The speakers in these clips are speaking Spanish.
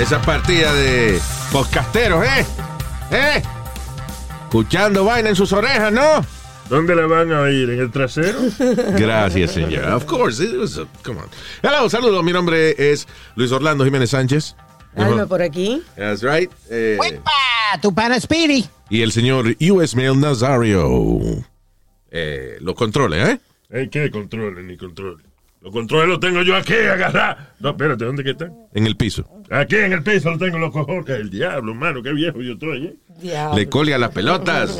Esa partida de podcasteros, ¿eh? ¿Eh? Escuchando vaina en sus orejas, ¿no? ¿Dónde la van a oír? ¿En el trasero? Gracias, señor. Of course. It was a- come on. Hello, saludos. Mi nombre es Luis Orlando Jiménez Sánchez. Alma por aquí. That's right. Eh, tu pana Speedy. y el señor US Mail Nazario. Eh, los controles, ¿eh? Hey, ¿Qué controles ni controles? Los controles los tengo yo aquí, agarrar. No, espérate, ¿dónde que están? En el piso. Aquí en el piso los tengo los cojones. El diablo, mano, qué viejo yo estoy, ¿eh? Diablo. Le colga las pelotas.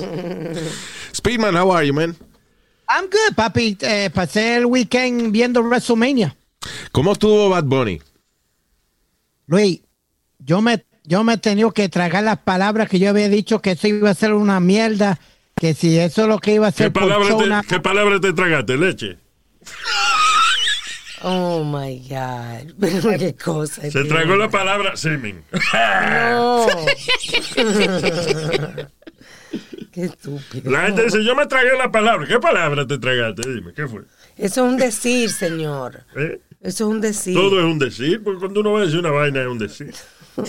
Speedman, how are you, man? I'm good, papi. Eh, pasé el weekend viendo WrestleMania. ¿Cómo estuvo Bad Bunny? Luis, yo me, yo me he tenido que tragar las palabras que yo había dicho que eso iba a ser una mierda, que si eso es lo que iba a ¿Qué ser por palabra, show, te, na- ¿Qué palabra te tragaste? ¿Leche? Oh my God. Pero qué cosa. Se tío. tragó la palabra semen. No. qué estúpido. La gente dice, yo me tragué la palabra. ¿Qué palabra te tragaste? Dime, ¿qué fue? Eso es un decir, señor. ¿Eh? Eso es un decir. Todo es un decir, porque cuando uno va a decir una vaina es un decir.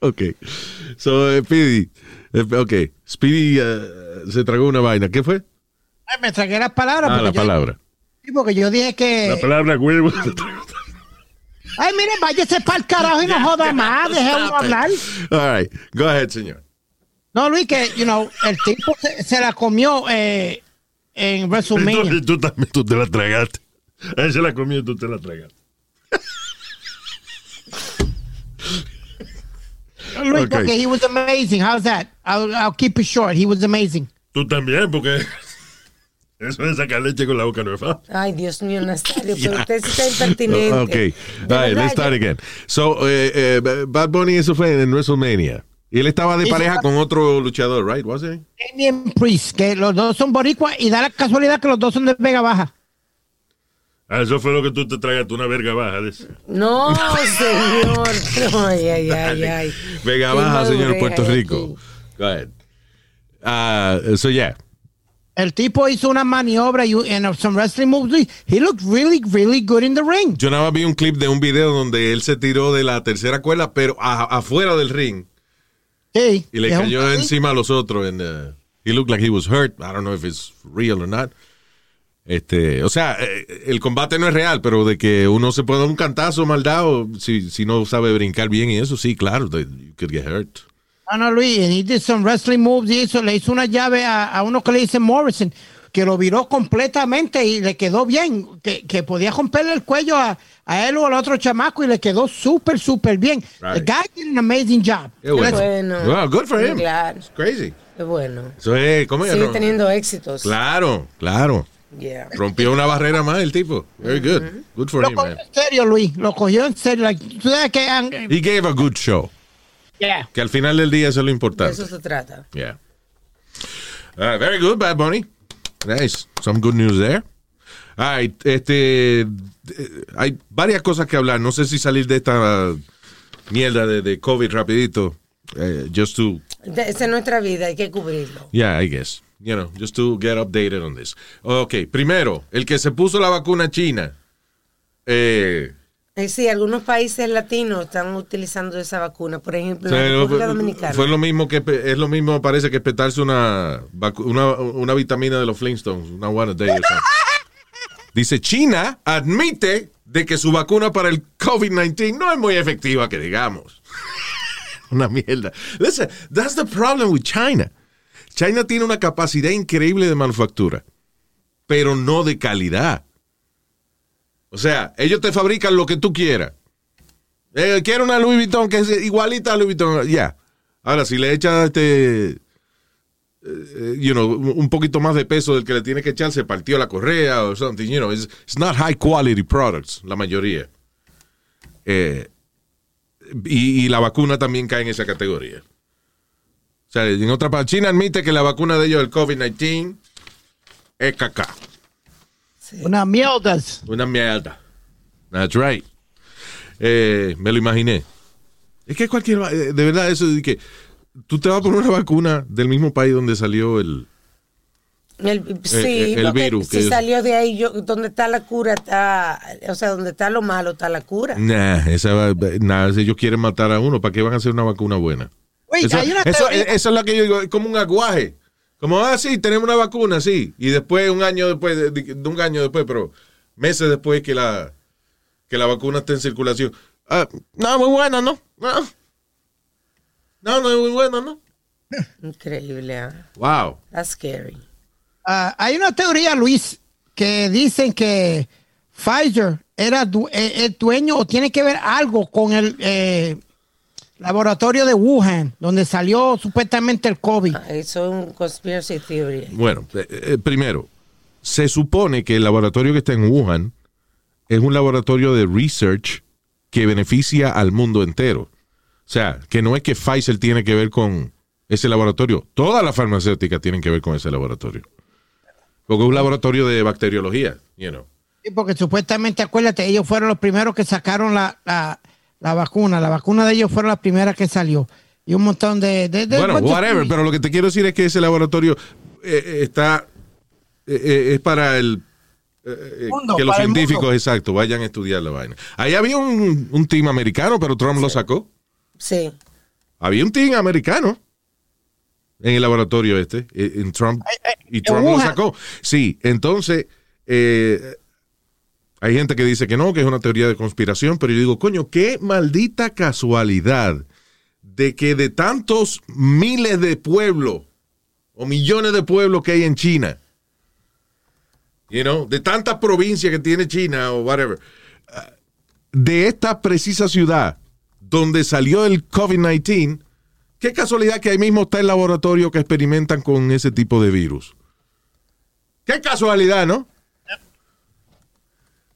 Ok. So, eh, Speedy. eh, ok. Speedy se tragó una vaina. ¿Qué fue? Ay, me tragué las palabras. Ah, la yo- palabra. Sí, porque yo dije que. La palabra huevo. Ay, mire, váyase para el carajo y no joda más. Uno hablar. All right. Go ahead, señor. No, Luis, que, you know, el tipo se, se la comió eh, en Y tú, WrestleMania. y tú también tú te la tragaste. Él se la comió y tú te la tragaste. Luis, Okay. okay, he was amazing. How's that? I'll, I'll keep it short. He was amazing. Tú también, porque eso de sacar leche con la boca no es fácil. Ay, Dios mío, Nazario, pero usted sí está impertinente. Ok. All right, let's start again. So, eh, eh, Bad Bunny, eso fue en WrestleMania. Y él estaba de pareja con otro luchador, right? Was he? Damien Priest, que los dos son boricuas y da la casualidad que los dos son de Vega Baja. Ah, eso fue lo que tú te tragaste, una verga baja de. No, señor. No, ay, ay, ay, ay. Vega Qué Baja, señor Puerto Rico. aquí. Go ahead. Ah, so, yeah. El tipo hizo una maniobra y and some wrestling moves. He looked really, really good in the ring. Yo nada más vi un clip de un video donde él se tiró de la tercera cuerda, pero a- afuera del ring. Sí. Y le un- cayó encima a los otros. And, uh, he looked like he was hurt. I don't know if it's real or not. Este, o sea, eh, el combate no es real, pero de que uno se puede dar un cantazo mal dado si, si no sabe brincar bien y eso, sí, claro, you could get hurt. No, no, Luis. And he did some wrestling moves y eso. Le hizo una llave a, a uno que le dice Morrison, que lo viró completamente y le quedó bien. Que, que podía romperle el cuello a, a él o al otro chamaco y le quedó súper, súper bien. Right. The guy did an amazing job. Qué bueno. Bueno. Wow, good for him. Claro. It's crazy. Qué bueno. Eso es, ¿cómo es? Sigue No, teniendo éxitos. Claro, claro. Yeah. Rompió una barrera más el tipo. Very good. Good for Lo him, cogió man. en serio, Luis. Lo cogió en serio. Like, tú sabes que... um, He gave a good show. Yeah. Que al final del día eso es lo De importante. eso se trata. Yeah. Uh, very good, Bad Bunny. Nice. Some good news there. Right, este, eh, hay varias cosas que hablar. No sé si salir de esta mierda de, de COVID rapidito. eh, just to, De- Esa es nuestra vida, hay que cubrirlo. yeah, I guess. You know, just to get updated on this. Ok, primero, el que se puso la vacuna china. Eh, Eh, sí, algunos países latinos están utilizando esa vacuna. Por ejemplo, en la República Dominicana. fue lo mismo que es lo mismo parece que petarse una, una una vitamina de los Flintstones, una one a day. Dice China admite de que su vacuna para el COVID-19 no es muy efectiva, que digamos. una mierda. Listen, that's the problem with China. China tiene una capacidad increíble de manufactura, pero no de calidad. O sea, ellos te fabrican lo que tú quieras. Eh, quiero una Louis Vuitton que es igualita a Louis Vuitton. Ya. Ahora, si le echas este. eh, you know, un poquito más de peso del que le tiene que echar, se partió la correa o something, you know, it's, not high quality products, la mayoría. Eh, y, y la vacuna también cae en esa categoría. O sea, en otra parte, China admite que la vacuna de ellos del COVID-19 es caca. Una mierdas. Una mierda. That's right. Eh, me lo imaginé. Es que cualquier. eh, De verdad, eso de que tú te vas a poner una vacuna del mismo país donde salió el. El, sí, eh, el porque virus, si que- salió de ahí, yo, donde está la cura, está, o sea, donde está lo malo, está la cura. Nah, esa va- nada, si ellos quieren matar a uno, ¿para qué van a hacer una vacuna buena? Oye, Eso, hay una eso, eso es lo que yo digo, es como un aguaje. Como, ah, sí, tenemos una vacuna, sí. Y después, un año después, de, de un año después, pero meses después que la, que la vacuna esté en circulación. Ah, no, muy buena, ¿no? No, no, no es muy buena, ¿no? Increíble, ¿ah? Wow. That's scary. Ah, hay una teoría, Luis, que dicen que Pfizer era du- eh, el dueño o tiene que ver algo con el eh, laboratorio de Wuhan, donde salió supuestamente el COVID. Ah, Eso es un conspiracy theory. Bueno, eh, eh, primero, se supone que el laboratorio que está en Wuhan es un laboratorio de research que beneficia al mundo entero. O sea, que no es que Pfizer tiene que ver con ese laboratorio. Todas las farmacéuticas tienen que ver con ese laboratorio. Porque es un laboratorio de bacteriología, you know. Sí, porque supuestamente, acuérdate, ellos fueron los primeros que sacaron la, la, la vacuna. La vacuna de ellos fueron las primeras que salió. Y un montón de... de- de- Bueno, whatever, pero lo que te quiero decir es que ese laboratorio eh, eh, está eh, es para el eh, Mundo, que los científicos, exacto, vayan a estudiar la vaina. Ahí había un, un team americano, pero Trump lo sacó. Sí. Había un team americano en el laboratorio este, en Trump, y Trump lo sacó. Sí, entonces eh, hay gente que dice que no, que es una teoría de conspiración, pero yo digo, coño, qué maldita casualidad de que de tantos miles de pueblos o millones de pueblos que hay en China, you know, de tantas provincias que tiene China o whatever, ah, de esta precisa ciudad donde salió el COVID-19, qué casualidad que ahí mismo está el laboratorio que experimentan con ese tipo de virus. Qué casualidad, ¿no?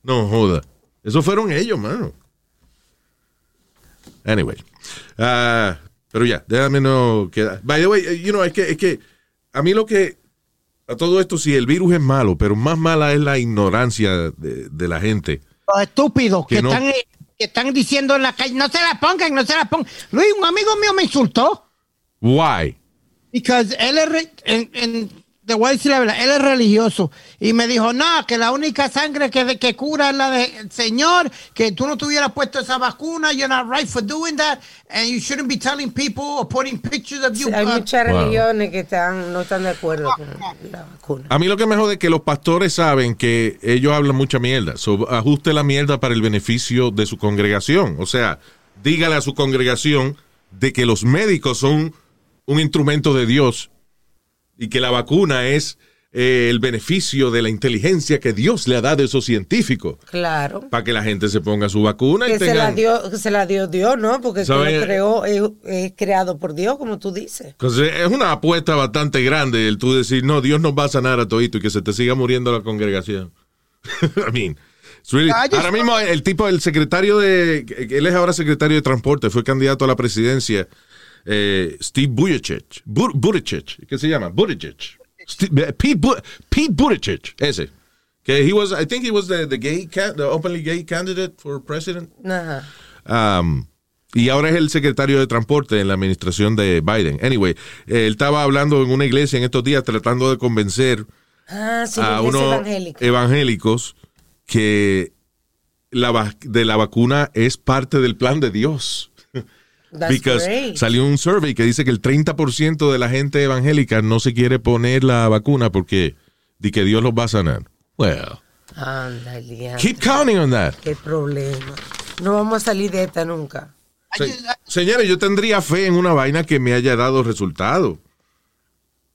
No joda. Eso fueron ellos, mano. Anyway. Ah, pero ya, déjame no quedar. By the way, you know, es que, es que a mí lo que. A todo esto, sí, el virus es malo, pero más mala es la ignorancia de, de la gente. Los estúpidos Que que, no- están, eh, que están diciendo en la calle, no se la pongan, no se la pongan. Luis, un amigo mío me insultó. Why? Because él es, en, en- te voy a decir la verdad, él es religioso. Y me dijo, no, que la única sangre que, que cura es la del Señor, que tú no te hubieras puesto esa vacuna, you're not right for doing that, and you shouldn't be telling people or putting pictures of you. Sí, hay muchas Wow. religiones que están, no están de acuerdo con la vacuna. A mí lo que me jode es que los pastores saben que ellos hablan mucha mierda. So, ajuste la mierda para el beneficio de su congregación. O sea, dígale a su congregación de que los médicos son un instrumento de Dios y que la vacuna es eh, el beneficio de la inteligencia que Dios le ha dado a esos científicos Claro. para que la gente se ponga su vacuna y Que se, la tengan... dio, que se la dio Dios, ¿no? Porque lo creó es, es creado por Dios, como tú dices. Entonces, es una apuesta bastante grande el tú decir, no, Dios nos va a sanar a todito y que se te siga muriendo la congregación. I mean, really- Ah, ahora mismo el tipo, el secretario de, él es ahora secretario de transporte, fue candidato a la presidencia, eh, Steve Buttigieg, Bu- Buttigieg, ¿qué se llama? Buttigieg. Steve- Pete, Bu- Pete Buttigieg, ese. Que he was, I think he was the, the gay, the openly gay candidate for president. Ajá. Um, y ahora es el secretario de transporte en la administración de Biden. Anyway, eh, él estaba hablando en una iglesia en estos días tratando de convencer Ah, sí, a unos evangélica. evangélicos que la, de la vacuna es parte del plan de Dios. Because great. salió un survey que dice que el 30% de la gente evangélica no se quiere poner la vacuna porque di que Dios los va a sanar. Well, keep counting on that. Qué problema. No vamos a salir de esta nunca. Se- señores, yo tendría fe en una vaina que me haya dado resultado.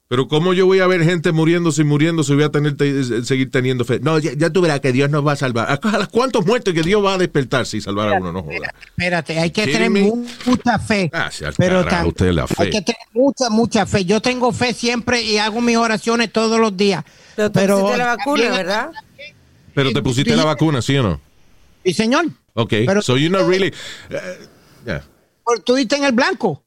Pero ¿cómo yo voy a ver gente muriéndose y muriéndose y voy a tener te- seguir teniendo fe? No, ya, ya tú verás que Dios nos va a salvar. ¿A cuántos muertos que Dios va a despertarse y salvar a uno? No joda. Espérate, hay que tener me? mucha fe. Ah, sí, al pero carajo, usted la fe. hay que tener mucha, mucha fe. Yo tengo fe siempre y hago mis oraciones todos los días. Pero Pero pusiste la vacuna, también- ¿verdad? Pero te pusiste la vacuna, ¿sí o no? Sí, señor. Ok, Pero- so you're not really... eh, Yeah. Tú diste en el blanco.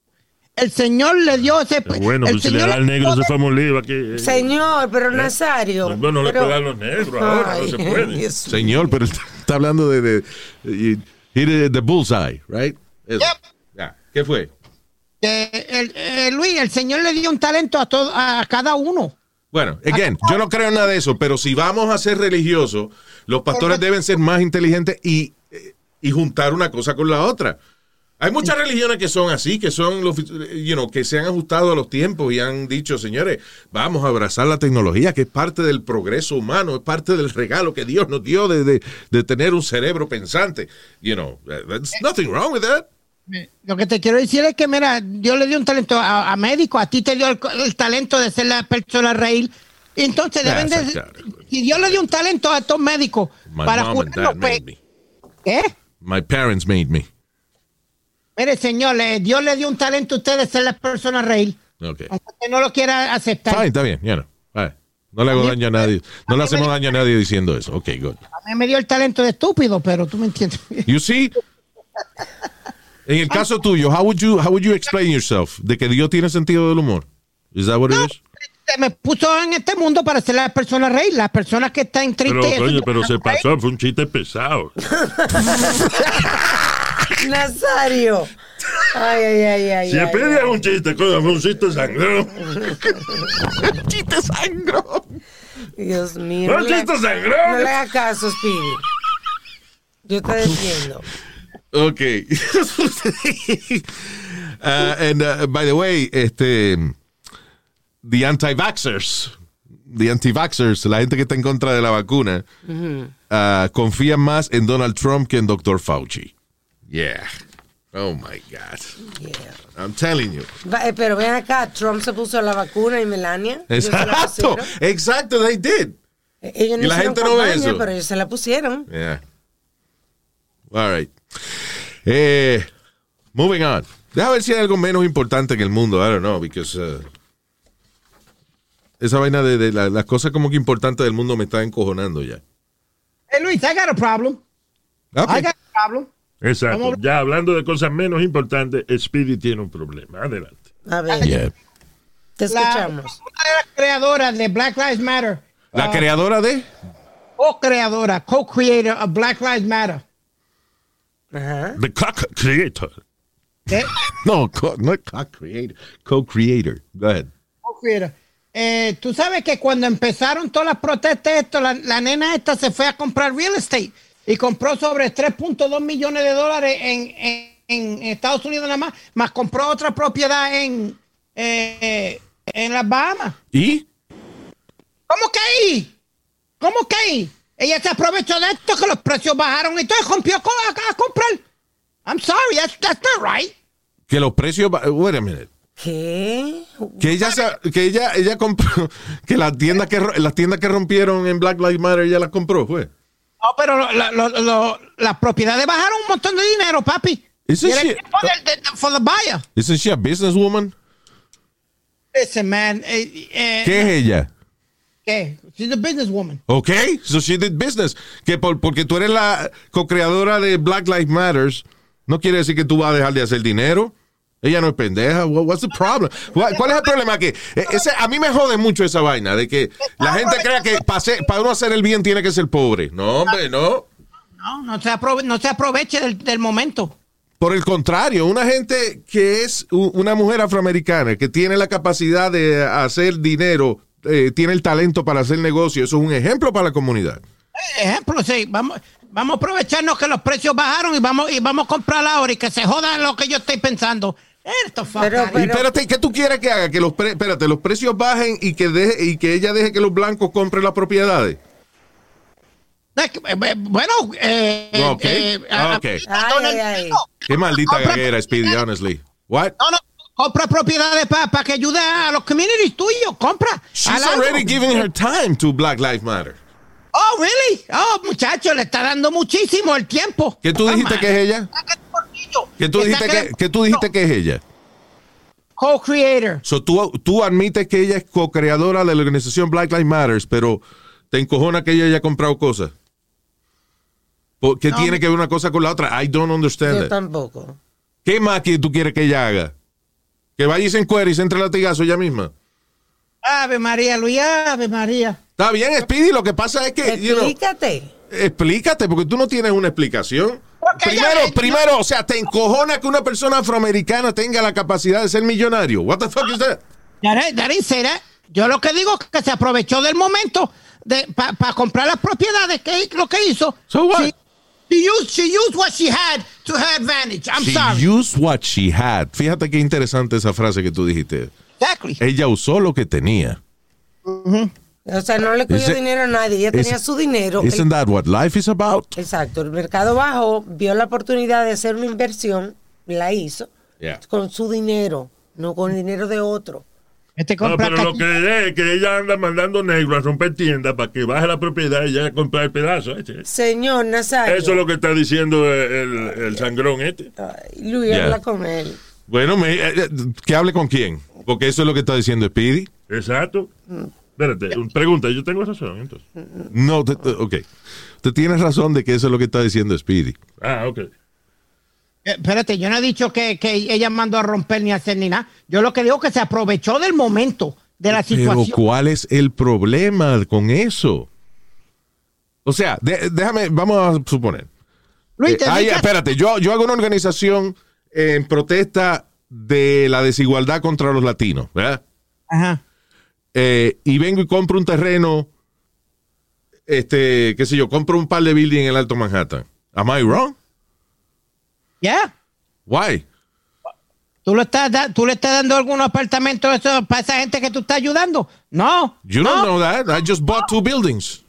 El señor le dio ese. Bueno, el pues si le señor da al negro se fue a aquí. eh, Señor, pero Nazario. No, no le pero- puede dar a los negros ahora, no se puede. Dios Señor, pero está hablando de, de, de, de- de bullseye, right? Yep. Ya. ¿Qué fue? Eh, el- eh, Luis, el señor le dio un talento a, todo, a cada uno. Bueno, again, yo no creo en nada de eso, pero si vamos a ser religiosos, los pastores deben ser más inteligentes y, eh, y juntar una cosa con la otra. Hay muchas religiones que son así, que son, los, you know, que se han ajustado a los tiempos y han dicho, señores, vamos a abrazar la tecnología, que es parte del progreso humano, es parte del regalo que Dios nos dio de, de- de tener un cerebro pensante. You know, there's nothing wrong with that. Lo que te quiero decir es que, mira, Dios le dio un talento a, a médico, a ti te dio el, el talento de ser la persona reír. Entonces deben de. Si Dios le dio un talento a estos médicos My para curarlos. ¿qué? My parents made me. Mire, señor, le- Dios le dio un talento a usted de ser la persona reír. Okay. Aunque usted no lo quiera aceptar. Fine, está bien, ya no. No le hago daño a nadie. No le hacemos daño a nadie diciendo eso. Ok, good. A mí me dio el talento de estúpido, pero tú me entiendes. You see? En el caso tuyo, how would you how would you explain yourself? De que Dios tiene sentido del humor. Is that what it is? Se me puso en este mundo para ser la persona reír. Las personas que están Pero, tristes. coño, pero se pasó, fue un chiste pesado. Nazario. Ay, ay, ay, ay. Si ay, pedía ay. un chiste, coño, fue un chiste sangrón. Chiste sangro. Dios mío. No un le, chiste no le sangrón. hagas caso, Speedy. Yo te defiendo. Okay. Uh, and uh, by the way, este the anti-vaxxers, the anti-vaxxers, la gente que está en contra de la vacuna, uh, confía más en Donald Trump que en Dr. Fauci. Yeah. Oh my God. Yeah. I'm telling you. Va- eh, pero ven acá, Trump se puso la vacuna y Melania. Exacto. Exacto, they did. Eh, Ellos no Y la gente no ve eso. pero ellos se la pusieron. Yeah. All right. Eh, moving on. Deja ver si hay algo menos importante en el mundo. I don't know, because uh, esa vaina de, de la- las cosas como que importantes del mundo me está encojonando ya. Hey, Luis, I got a problem. Okay. I got a problem. Exacto. Ya hablando de cosas menos importantes, Speedy tiene un problema. Adelante. A ver, Yeah. te La, escuchamos. una de las creadoras de Black Lives Matter, La creadora de. co-creadora, co-creator of Black Lives Matter. Ajá. The Cock Creator. ¿eh? No, co- no es co-creator. Co-creator. Go ahead. Co-creator. Eh, Tú sabes que cuando empezaron todas las protestas, esto, la, la nena esta se fue a comprar real estate y compró sobre 3.2 millones de dólares en, en- en Estados Unidos nada más, más compró otra propiedad en, eh, en las Bahamas. ¿Y? ¿Cómo que ahí? ¿Cómo que ahí? Ella se aprovechó de esto, que los precios bajaron y todo, y rompió a, a- comprar. I'm sorry, that's, that's not right. Que los precios. Wait a minute. ¿Qué? Que ella, que ella, ella compró. Que las tiendas que, las tiendas que rompieron en Black Lives Matter, ella las compró, fue. No, pero lo- lo- lo- las propiedades bajaron un montón de dinero, papi. Isn't she- de- de- for the buyer. Isn't she a businesswoman? Listen, man. eh, eh, ¿Qué es ella? ¿Qué? She's a businesswoman. Ok, so she did business. Que por- porque tú eres la co-creadora de Black Lives Matters, no quiere decir que tú vas a dejar de hacer dinero. Ella no es pendeja. What- What's the problem? What- ¿Cuál es el problema? Que eh, ese, a mí me jode mucho esa vaina de que la gente crea que para, uno hacer el bien tiene que ser pobre. No, hombre, no. No, no se, aprove- no se aproveche del, del momento. Por el contrario, una gente que es una mujer afroamericana que tiene la capacidad de hacer dinero, eh, tiene el talento para hacer negocio, eso es un ejemplo para la comunidad. Ejemplo, sí. Vamos, vamos a aprovecharnos que los precios bajaron y vamos, y vamos a comprar ahora y que se jodan lo que yo estoy pensando. Esto Pero- of Y Pero- espérate, ¿qué tú quieres que haga? Que los, pre- espérate, los precios bajen y que, deje, y que ella deje que los blancos compren las propiedades. Eh, eh, Bueno, eh, Ok, eh, a- ok. a- Ay, ay, ay. Qué maldita Compra- gaguera, Speedy, honestly. What? No, no, compra propiedades para que ayude a los communities tuyos, compra. She's already giving her time to Black Lives Matter. Oh, really? Oh, muchacho, le está dando muchísimo el tiempo. ¿Qué tú dijiste que es ella? ¿Qué tú dijiste que, que tú dijiste que es ella? Co-creator. So, tú, tú admites que ella es co-creadora de la organización Black Lives Matter, pero te encojona que ella haya comprado cosas. ¿Por- ¿Qué tiene que ver una cosa con la otra? I don't understand Yo it. tampoco. ¿Qué más que tú quieres que ella haga? Que vaya y se encuere y se entre el latigazo ella misma. Ave María, Luis, Ave María. Está bien, Speedy, lo que pasa es que... you know, Explícate. explícate, porque tú no tienes una explicación. Porque Primero, primero, o sea, te encojona que una persona afroamericana tenga la capacidad de ser millonario. What the fuck is that? That. Yo lo que digo es que se aprovechó del momento para comprar las propiedades, que es lo que hizo. So what? She, she used, she used what she had to her advantage. I'm She sorry. used what she had. Fíjate qué interesante esa frase que tú dijiste. exactly. Ella usó lo que tenía. O sea, no le cogió dinero a nadie. Ella tenía su dinero. Isn't that what life is about? Exacto. El mercado bajó, vio la oportunidad de hacer una inversión, la hizo Yeah. con su dinero, no con el dinero de otro. Este No, pero lo que es que ella anda mandando negro a romper tiendas para que baje la propiedad y ya comprar el pedazo. este. Señor Nazario. Eso es lo que está diciendo el, el sangrón este. Ay, Luis, habla con él. Bueno, me- eh, eh, que hable con quién. Porque eso es lo que está diciendo Speedy. Exacto. Espérate, pregunta, yo tengo razón entonces. No, te- te- ok. Te tienes razón de que eso es lo que está diciendo Speedy. Ah, ok. Eh, Espérate, yo no he dicho que, que ella mandó a romper ni a hacer ni nada. Yo lo que digo es que se aprovechó del momento, de la Pero situación. ¿cuál es el problema con eso? O sea, de- déjame, vamos a suponer. Luis, Eh, hay- espérate, yo, yo hago una organización en protesta de la desigualdad contra los latinos, ¿verdad? Ajá. Eh, y vengo y compro un terreno, este, qué sé yo, compro un par de building en el Alto Manhattan. Am I wrong? Ya. Why? ¿Tú, le estás ¿Tú le estás dando algún apartamento a eso, para esa gente que tú estás ayudando? No. You no. don't know that. I just bought two buildings.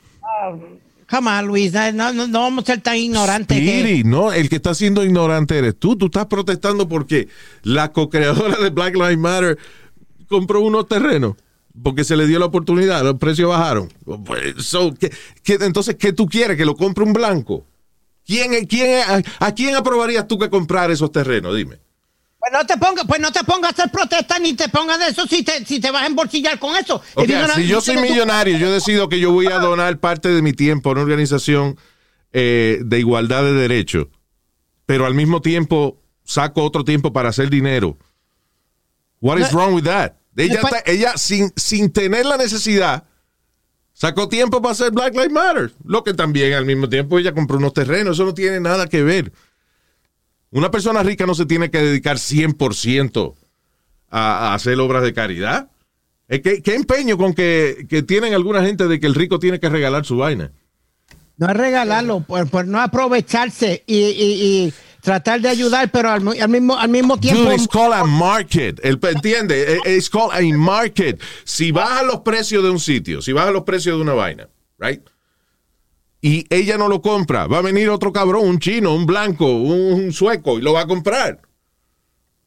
Come on, Luis. No, no, no vamos a ser tan ignorantes. que- Speedy, no, el que está siendo ignorante eres tú. Tú estás protestando porque la co-creadora de Black Lives Matter compró unos terrenos porque se le dio la oportunidad, los precios bajaron. Pues, so, ¿qué- qué- entonces, ¿qué tú quieres? ¿Que lo compre un blanco? ¿Quién, quién, a, a quién aprobarías tú que comprar esos terrenos? Dime. Pues no te pongas, pues no te pongas a hacer protesta ni te pongas de eso si te, si te vas a embolsillar con eso. Ok, If you're gonna- si yo soy millonario, yo decido que yo voy a donar parte de mi tiempo a una organización eh, de igualdad de derechos, pero al mismo tiempo saco otro tiempo para hacer dinero. What is No. wrong with that? Ella, Después- está- ella sin, sin tener la necesidad, sacó tiempo para hacer Black Lives Matter. Lo que también al mismo tiempo ella compró unos terrenos. Eso no tiene nada que ver. Una persona rica no se tiene que dedicar 100% a, a hacer obras de caridad. ¿Qué empeño con que, que tienen alguna gente de que el rico tiene que regalar su vaina? No es regalarlo, por, por no aprovecharse y, y- y tratar de ayudar, pero al, mi- al mismo, al mismo tiempo. Dude, it's called a market. El, ¿Entiende? Eh, It's called a market. Si bajan los precios de un sitio, si bajan los precios de una vaina, right? Y ella no lo compra, va a venir otro cabrón, un chino, un blanco, un, sueco, y lo va a comprar.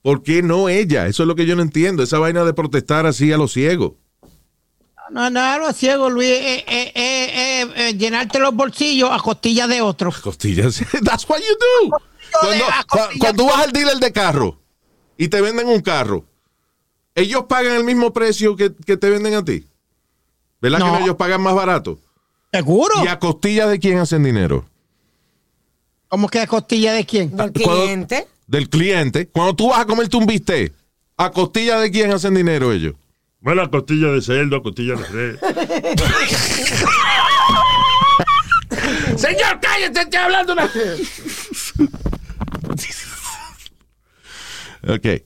¿Por qué no ella? Eso es lo que yo no entiendo. Esa vaina de protestar así a los ciegos. No, no, lo ciego, Luis, eh, eh, eh, eh, eh, llenarte los bolsillos a costillas de otro. Costillas. That's what you do. Cuando, cuando vas al dealer de carro y te venden un carro, ellos pagan el mismo precio que, que te venden a ti. ¿Verdad No. que no, ellos pagan más barato? ¿Seguro? ¿Y a costillas de quién hacen dinero? ¿Cómo que a costillas de quién? Del Cuando- cliente. Del cliente. Cuando tú vas a comerte un bistec, ¿a costillas de quién hacen dinero ellos? Bueno, a costilla de cerdo, a costilla de res. Señor, cállate, estoy hablando una... ok.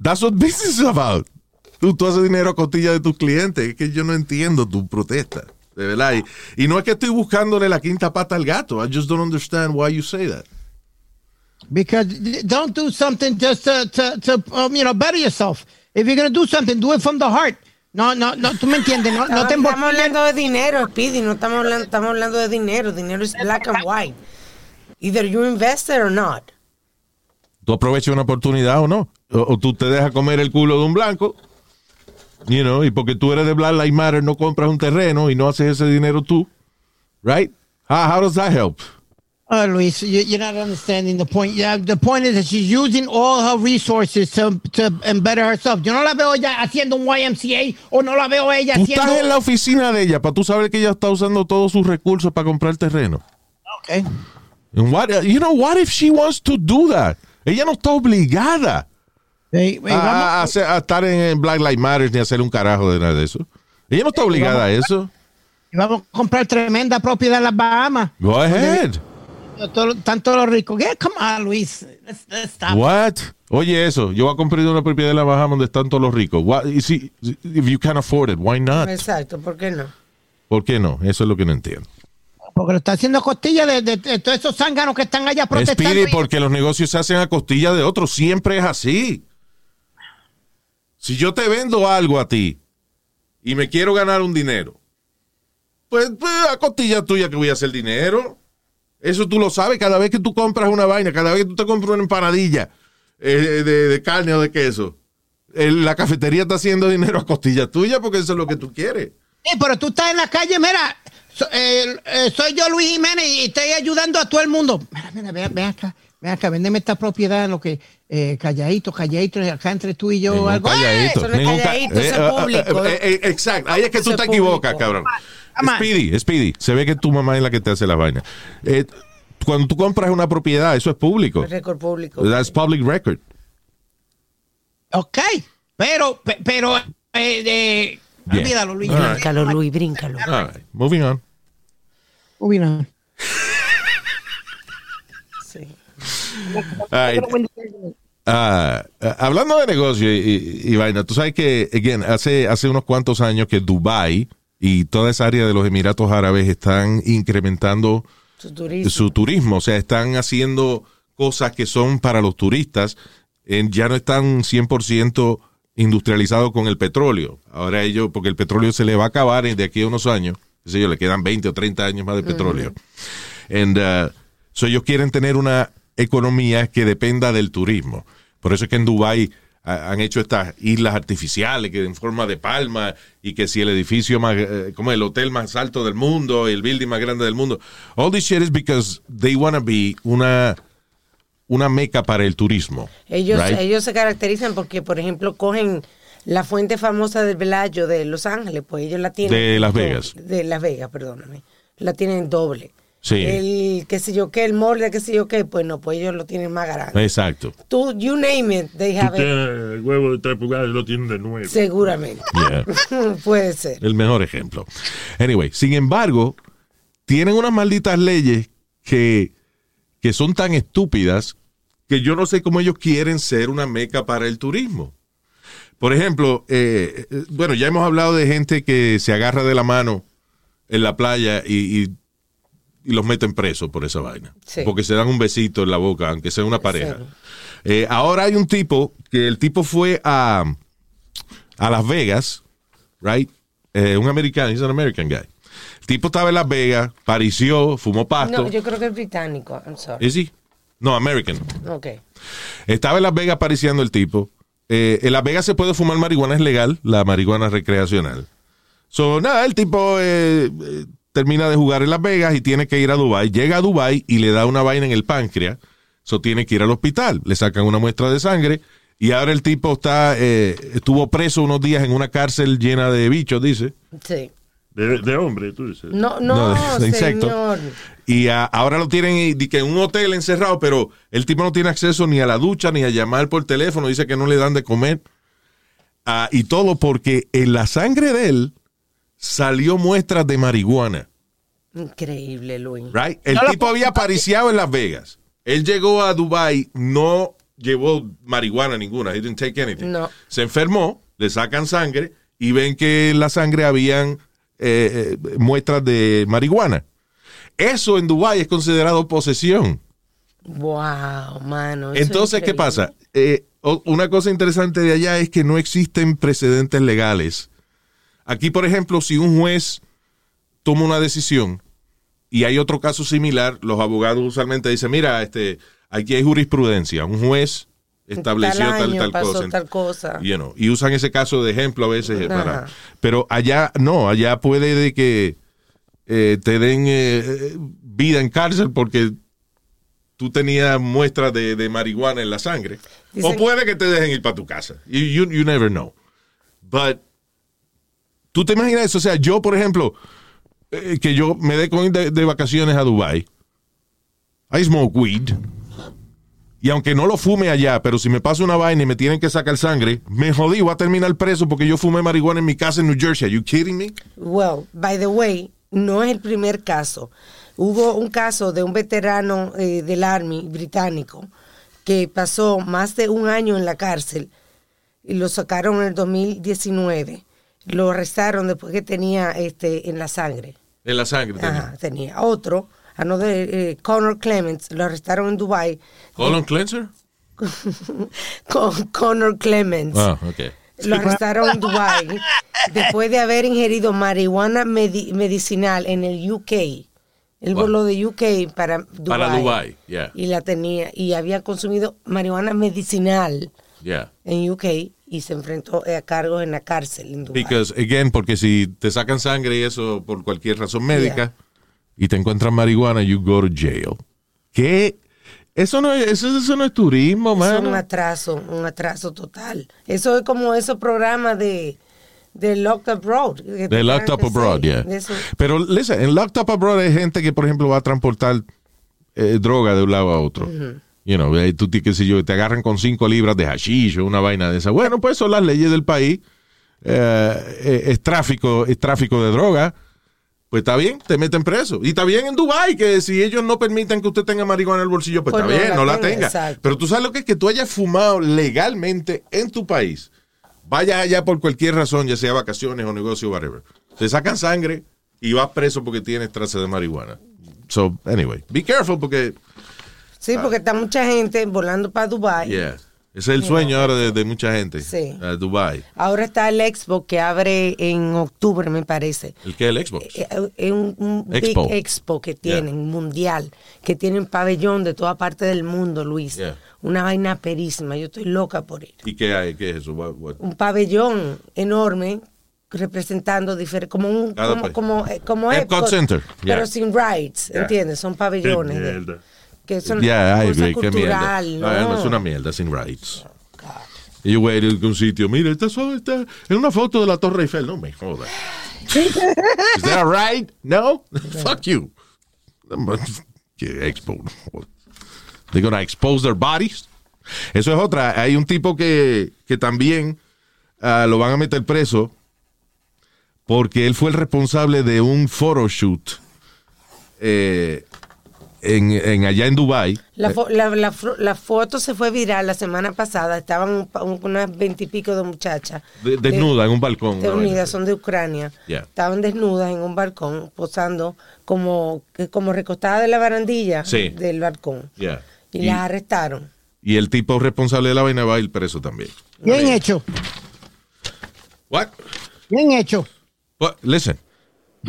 That's what business is about. Tú, tú haces dinero a costilla de tus clientes. Es que yo no entiendo tu protesta. De verdad. Y, y no es que estoy buscándole la quinta pata al gato. I just don't understand why you say that. Because don't do something just to, to, to um, you know, better yourself. If you're going to do something, do it from the heart. No, no, no, tú me entiendes, no, no te estamos hablando de dinero, Speedy, no estamos hablando, estamos hablando de dinero. Dinero es black and white. Either you invest it or not. Tú aprovechas una oportunidad o no. O, o tú te dejas comer el culo de un blanco. You know, y porque tú eres de Black Lives Matter no compras un terreno y no haces ese dinero tú. Right? How, how does that help? Oh, Luis, you, you're not understanding the point. Yeah, the point is that she's using all her resources to, to better herself. Yo no la veo ella haciendo un YMCA o no la veo ella Tú haciendo. estás en la oficina de ella para tú saber que ella está usando todos sus recursos para comprar terreno. Okay. And what, you know, what if she wants to do that? Ella no está obligada a, vamos- a hacer- a estar en Black Lives Matter ni a hacer un carajo de nada de eso. Ella no está obligada a eso. vamos a comprar tremenda propiedad en las Bahamas. Go ahead. Todo- Tanto los ricos. Yeah, come on, Luis. Let's- let's stop. What? Oye, eso. Yo voy a comprar una propiedad en la Bahamas donde están todos los ricos. What? If you can afford it, why not? Exacto, ¿por qué no? ¿Por qué no? Eso es lo que no entiendo. Porque lo está haciendo costilla de, de- de todos esos zánganos que están allá protestando. Speedy, porque los negocios se hacen a costilla de otros. Siempre es así. Si yo te vendo algo a ti y me quiero ganar un dinero, pues, pues, a costilla tuya que voy a hacer dinero. Eso tú lo sabes cada vez que tú compras una vaina, cada vez que tú te compras una empanadilla eh, de, de carne o de queso. la cafetería está haciendo dinero a costilla tuya porque eso es lo que tú quieres. Sí, pero tú estás en la calle, mira, so- eh, eh, soy yo Luis Jiménez y estoy ayudando a todo el mundo. Mira, mira, ven, ven acá, ven acá, véndeme esta propiedad, lo que, eh, calladito, calladito, acá entre tú y yo, Ningún algo. calladito. Eso no es calladito, eso es ah, ah, público. eh, eh, exacto. Ahí es que tú te equivocas, cabrón. Speedy, Speedy. Se ve que tu mamá es la que te hace las vainas. Eh, cuando tú compras una propiedad, eso es público. Récord público. That's public record. Ok, pero, pe- pero, eh, eh, olvídalo, Luis. Bríncalo, Luis, bríncalo. All right. Moving on. Sí. Ah, ah, hablando de negocio y, y- y vaina, tú sabes que, again, hace, hace unos cuantos años que Dubai y toda esa área de los Emiratos Árabes están incrementando Su turismo. su turismo, o sea, están haciendo cosas que son para los turistas, en- ya no están 100% industrializados con el petróleo. Ahora ellos, porque el petróleo se le va a acabar de aquí a unos años, qué sé yo, le quedan 20 o 30 años más de petróleo. And, uh, so ellos quieren tener una economía que dependa del turismo. Por eso es que en Dubái han hecho estas islas artificiales que en forma de palma y que si el edificio más, eh, como el hotel más alto del mundo, el building más grande del mundo. All this shit is because they want to be una, una meca para el turismo. Ellos, right? ellos se caracterizan porque, por ejemplo, cogen la fuente famosa del Velayo de Los Ángeles, pues ellos la tienen. De Las doble. Vegas. De Las Vegas, perdóname. La tienen doble. Sí. El qué sé yo qué, el molde, qué sé yo qué, pues no, pues ellos lo tienen más grande. Exacto. Tú, you name it, they Tú have it. tienes el huevo de tres pulgadas lo tienes de nueve. Seguramente. Yeah. Puede ser. El mejor ejemplo. Anyway, sin embargo, tienen unas malditas leyes que, que son tan estúpidas que yo no sé cómo ellos quieren ser una meca para el turismo. Por ejemplo, eh, eh, bueno, ya hemos hablado de gente que se agarra de la mano en la playa y, y- y los meten presos por esa vaina. Sí. Porque se dan un besito en la boca, aunque sea una pareja. Sí. Eh, ahora hay un tipo que el tipo fue a, a Las Vegas, right? Eh, un americano, he's an American guy. El tipo estaba en Las Vegas, parició, fumó pasto. No, yo creo que es británico. I'm sorry. ¿Es he? No, American. Ok. Estaba en Las Vegas pariciando el tipo. Eh, en Las Vegas se puede fumar marihuana, es legal, la marihuana recreacional. So, nada, el tipo eh, eh, termina de jugar en Las Vegas y tiene que ir a Dubai. Llega a Dubai y le da una vaina en el páncreas. So, tiene que ir al hospital. Le sacan una muestra de sangre y ahora el tipo está eh, estuvo preso unos días en una cárcel llena de bichos, dice. Sí. De, de hombre, tú dices. No, no, No, de- de insectos. señor. Y ah, ahora lo tienen y- di que en un hotel encerrado, pero el tipo no tiene acceso ni a la ducha ni a llamar por teléfono. Dice que no le dan de comer. Ah, y todo porque en la sangre de él salió muestras de marihuana. Increíble, Luis. Right? El tipo había apariciado en Las Vegas. Él llegó a Dubai, no llevó marihuana ninguna. He didn't take anything. No. Se enfermó, le sacan sangre y ven que en la sangre habían eh, eh, muestras de marihuana. Eso en Dubai es considerado posesión. Wow, mano. Entonces, ¿qué pasa? Eh, una cosa interesante de allá es que no existen precedentes legales. Aquí, por ejemplo, si un juez toma una decisión y hay otro caso similar, los abogados usualmente dicen, mira, este, aquí hay jurisprudencia, un juez estableció Tal tal, año tal, pasó cosa. tal cosa. You know, y usan ese caso de ejemplo a veces para... Pero allá no, allá puede de que eh, te den eh, vida en cárcel porque tú tenías muestras de, de marihuana en la sangre. Dicen- o puede que te dejen ir para tu casa. You, you, you never know. But, ¿tú te imaginas eso? O sea, yo, por ejemplo, eh, que yo me dé con ir de, de vacaciones a Dubai. I smoke weed. Y aunque no lo fume allá, pero si me pasa una vaina y me tienen que sacar sangre, me jodí, voy a terminar preso porque yo fumé marihuana en mi casa en New Jersey. Are you kidding me? Well, by the way, no es el primer caso. Hubo un caso de un veterano eh, del Army británico que pasó más de un año en la cárcel y lo sacaron en el 2019. Lo arrestaron después que tenía este en la sangre. En la sangre. tenía. Ajá, tenía otro, another, eh, Connor Clements, lo arrestaron en Dubai. Colon cleanser? Con Connor Clements. Ah, ok. Lo arrestaron en Dubai después de haber ingerido marihuana medi- medicinal en el UK. Él Wow. voló de UK para Dubai. Para Dubai, yeah. Y la tenía y había consumido marihuana medicinal Yeah. en UK y se enfrentó a cargos en la cárcel en Dubai. Because, again, porque si te sacan sangre y eso por cualquier razón médica y te encuentran marihuana, you go to jail. ¿Qué? Eso no es, eso, eso no es turismo, es un atraso, un atraso total. Eso es como esos programas de, de Locked Up Road. que te De Locked Up Abroad, yeah. Pero, listen, en Locked Up Abroad hay gente que, por ejemplo, va a transportar eh, droga de un lado a otro. You know, tú, qué sé yo, te agarran con cinco libras de hashish o una vaina de esa. Bueno, pues son las leyes del país. Eh, eh, es tráfico, es tráfico de droga. Pues está bien, te meten preso. Y está bien en Dubai que si ellos no permiten que usted tenga marihuana en el bolsillo, pues, Pues está no bien, la no la tenga, exacto. Pero tú sabes lo que es que tú hayas fumado legalmente en tu país. Vayas allá por cualquier razón, ya sea vacaciones o negocio, whatever. Te sacan sangre y vas preso porque tienes traza de marihuana. So, anyway, be careful porque, Sí, porque está mucha gente volando para Dubai. yeah, ese es el sueño ahora de, de mucha gente. Sí. a Dubai. Ahora está el Expo que abre en octubre, me parece. ¿El qué? El Xbox. Eh, eh, Es un, un Expo. big expo que tienen, mundial, que tienen pabellón de toda parte del mundo, Luis. Yeah. Una vaina perísima, yo estoy loca por ir. ¿Y qué hay? ¿Qué es eso? What- what? Un pabellón enorme representando diferentes, como un, Cada como, país. como, eh, como Epcot Epcot, Center, pero yeah. sin rides, Yeah. ¿entiendes? Son pabellones. Qué de-. Que son Ya, ay, cosa güey, qué mierda. cultural, Ah, ¿no? no, es una mierda, sin rights. Y yo voy a ir a un sitio, mira, esta solo está en una foto de la Torre Eiffel. No me jodas. Is that right? No? Fuck you. They're gonna expose their bodies. Eso es otra. Hay un tipo que, que también ah, lo van a meter preso porque él fue el responsable de un photoshoot eh, en, en allá en Dubai. La, fo- la, la foto se fue viral la semana pasada. Estaban un unas veintipico de muchachas. De- desnuda en un balcón. De unidas, son de Ucrania. Yeah. Estaban desnudas en un balcón, posando como, que- como recostadas de la barandilla Sí. del balcón. Yeah. Y, Y, las arrestaron. y el tipo responsable de la vaina va a ir preso también. Bien hecho, What? bien hecho. What? Listen.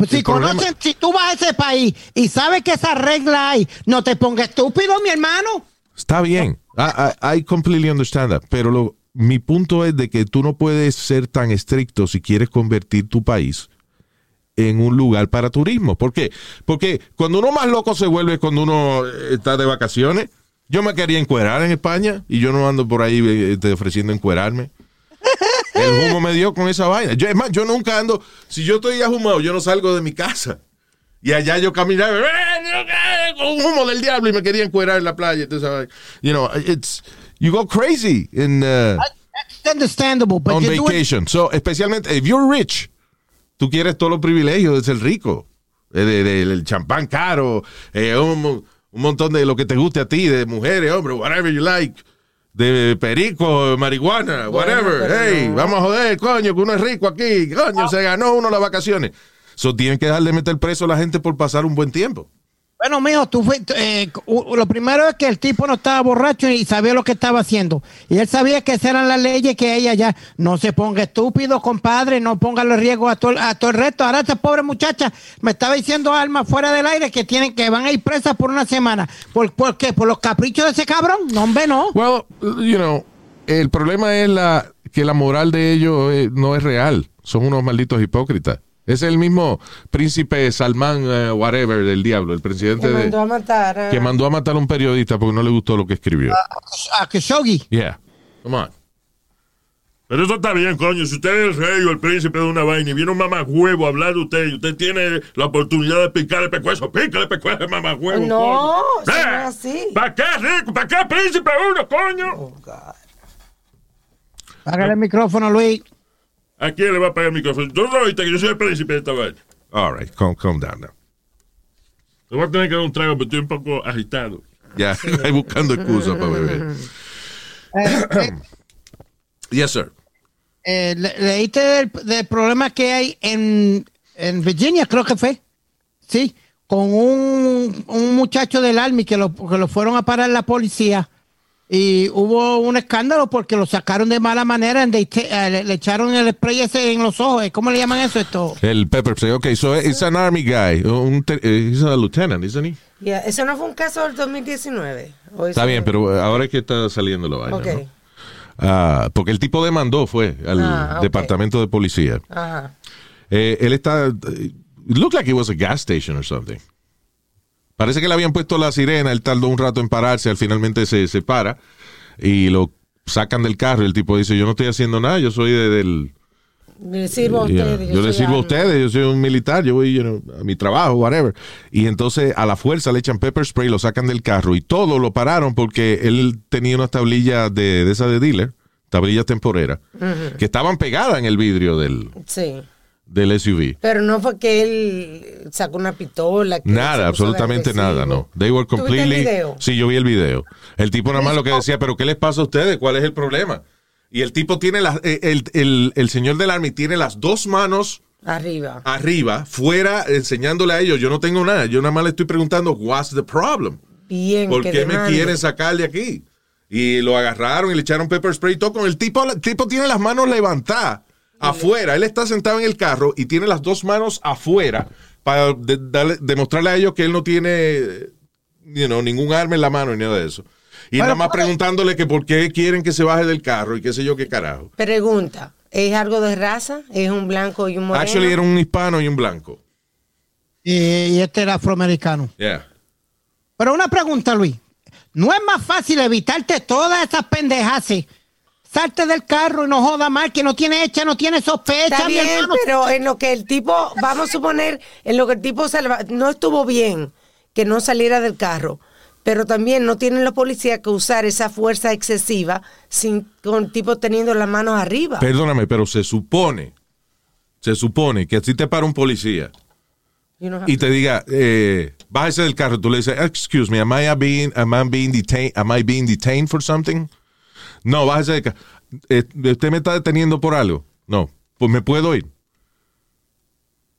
Pues si problema- conocen, si tú vas a ese país y sabes que esa regla hay, no te pongas estúpido, mi hermano. Está bien. I, I- I completely understand that. Pero lo- mi punto es de que tú no puedes ser tan estricto si quieres convertir tu país en un lugar para turismo. ¿Por qué? Porque cuando uno más loco se vuelve cuando uno eh, está de vacaciones. Yo me quería encuerar en España y yo no ando por ahí eh, este, ofreciendo encuerarme. El humo me dio con esa vaina. Yo, es más, yo nunca ando. Si yo estoy ahumado, yo no salgo de mi casa. Y allá yo caminaba eh, con un humo del diablo y me quería encuerar en la playa. sabes. You know, it's. You go crazy in, uh, It's understandable, but on vacation. So, especialmente, if you're rich, tú quieres todos los privilegios de ser rico. Eh, de- de- del champán caro, eh, un, un montón de lo que te guste a ti, de mujeres, hombre, whatever you like. De perico, marihuana, whatever. hey, no. vamos a joder, coño, que uno es rico aquí. Coño, se ganó uno las vacaciones. So, tienen que dejar de meter preso a la gente por pasar un buen tiempo. Bueno, mijo, tú fuiste, eh, lo primero es que el tipo no estaba borracho y sabía lo que estaba haciendo. Y él sabía que esas eran las leyes que ella ya no se ponga estúpido, compadre, no ponga los riesgos a todo, a todo el resto. Ahora esta pobre muchacha me estaba diciendo Alma fuera del aire que tienen que van a ir presas por una semana. ¿Por, por qué? ¿Por los caprichos de ese cabrón? No, hombre, no. Well, you know, el problema es la que la moral de ellos eh, no es real. Son unos malditos hipócritas. Es el mismo príncipe Salman, eh, whatever, del diablo, el presidente Que de, mandó a matar a- que mandó a matar a un periodista porque no le gustó lo que escribió. A Khashoggi. Yeah. Come on. Pero eso está bien, coño. Si usted es el rey o el príncipe de una vaina y viene un mamagüevo a hablar de usted y usted tiene la oportunidad de picar el pecuezo, pícale el pecuezo mamagüevo. No, no es así. ¿Para qué rico? ¿Para qué príncipe uno, coño? Oh, God. Págale el micrófono, Luis. ¿A quién le va a pagar el micrófono? Tú no oíste que yo soy el príncipe de esta vaina. All right, calm, calm down now. Te voy a tener que dar un trago, pero estoy un poco agitado. Ya, estoy buscando excusas para beber. Yes, sir. Eh, le- leíste del, del problema que hay en, en Virginia, creo que fue. Sí, con un, un muchacho del Army que lo, que lo fueron a parar la policía. Y hubo un escándalo porque lo sacaron de mala manera. and they ta- eh, le, le echaron el spray ese en los ojos. ¿Cómo le llaman eso? Esto? El pepper spray. Okay, so it's an army guy. Un eh, he's a lieutenant, isn't he? Yeah, ¿Eso no fue un caso del 2019? ¿O eso Está bien, pero ahora es que está saliendo la vaina. Ok. ¿no? Ah, porque el tipo demandó fue al Ah, ok. departamento de policía. Ajá. Eh, él está. It looked like it was a gas station or something. Parece que le habían puesto la sirena, él tardó un rato en pararse, al finalmente se, se para y lo sacan del carro. El tipo dice: Yo no estoy haciendo nada, yo soy de- del. Le sirvo a Yeah. ustedes. Yo, le soy sirvo a ustedes, yo soy un militar, yo voy you know, a mi trabajo, whatever. Y entonces a la fuerza le echan pepper spray, lo sacan del carro y todo lo pararon porque él tenía unas tablillas de, de esas de dealer, tablillas temporeras, que estaban pegadas en el vidrio del, Sí. Del SUV. Pero no fue que él sacó una pistola. que Nada, absolutamente nada, no. They were ¿Tuviste el completely. video? Sí, yo vi el video. El tipo nada más lo que decía, pero ¿qué les pasa a ustedes? ¿Cuál es el problema? Y el tipo tiene las, eh, el, el, el señor del army tiene las dos manos Arriba. arriba, fuera, enseñándole a ellos, yo no tengo nada, yo nada más le estoy preguntando, what's the problem? Bien. ¿Por qué me quieren sacar de aquí? Y lo agarraron y le echaron pepper spray y todo con el tipo, el tipo tiene las manos levantadas afuera, él está sentado en el carro y tiene las dos manos afuera para de- darle- demostrarle a ellos que él no tiene you know, ningún arma en la mano ni nada de eso. Y nada más preguntándole que por qué quieren que se baje del carro y qué sé yo qué carajo. Pregunta. ¿Es algo de raza? ¿Es un blanco y un moreno? Actually era un hispano y un blanco. Y, y este era afroamericano. Yeah. Pero una pregunta, Luis. ¿No es más fácil evitarte todas esas pendejas? Salte del carro y no joda más, que no tiene hecha, no tiene sospecha, Está mi bien, hermano. pero en lo que el tipo, vamos a suponer, en lo que el tipo salva- no estuvo bien que no saliera del carro, pero también no tienen los policías que usar esa fuerza excesiva sin con el tipo teniendo las manos arriba. Perdóname, pero se supone, se supone que si te para un policía You know how- y te diga, eh, bájese del carro, tú le dices, excuse me, am I being, am I being detained, am I being detained for something? No, bájese del carro. Eh, ¿Usted me está deteniendo por algo? No, pues me puedo ir.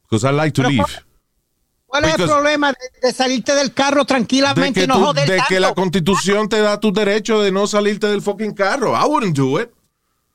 Because I like to Pero, leave. ¿Cuál es el because- problema de, de salirte del carro De tranquilamente que, y no tú- joder de que tanto? la constitución te da tu derecho de no salirte del fucking carro. I wouldn't do it.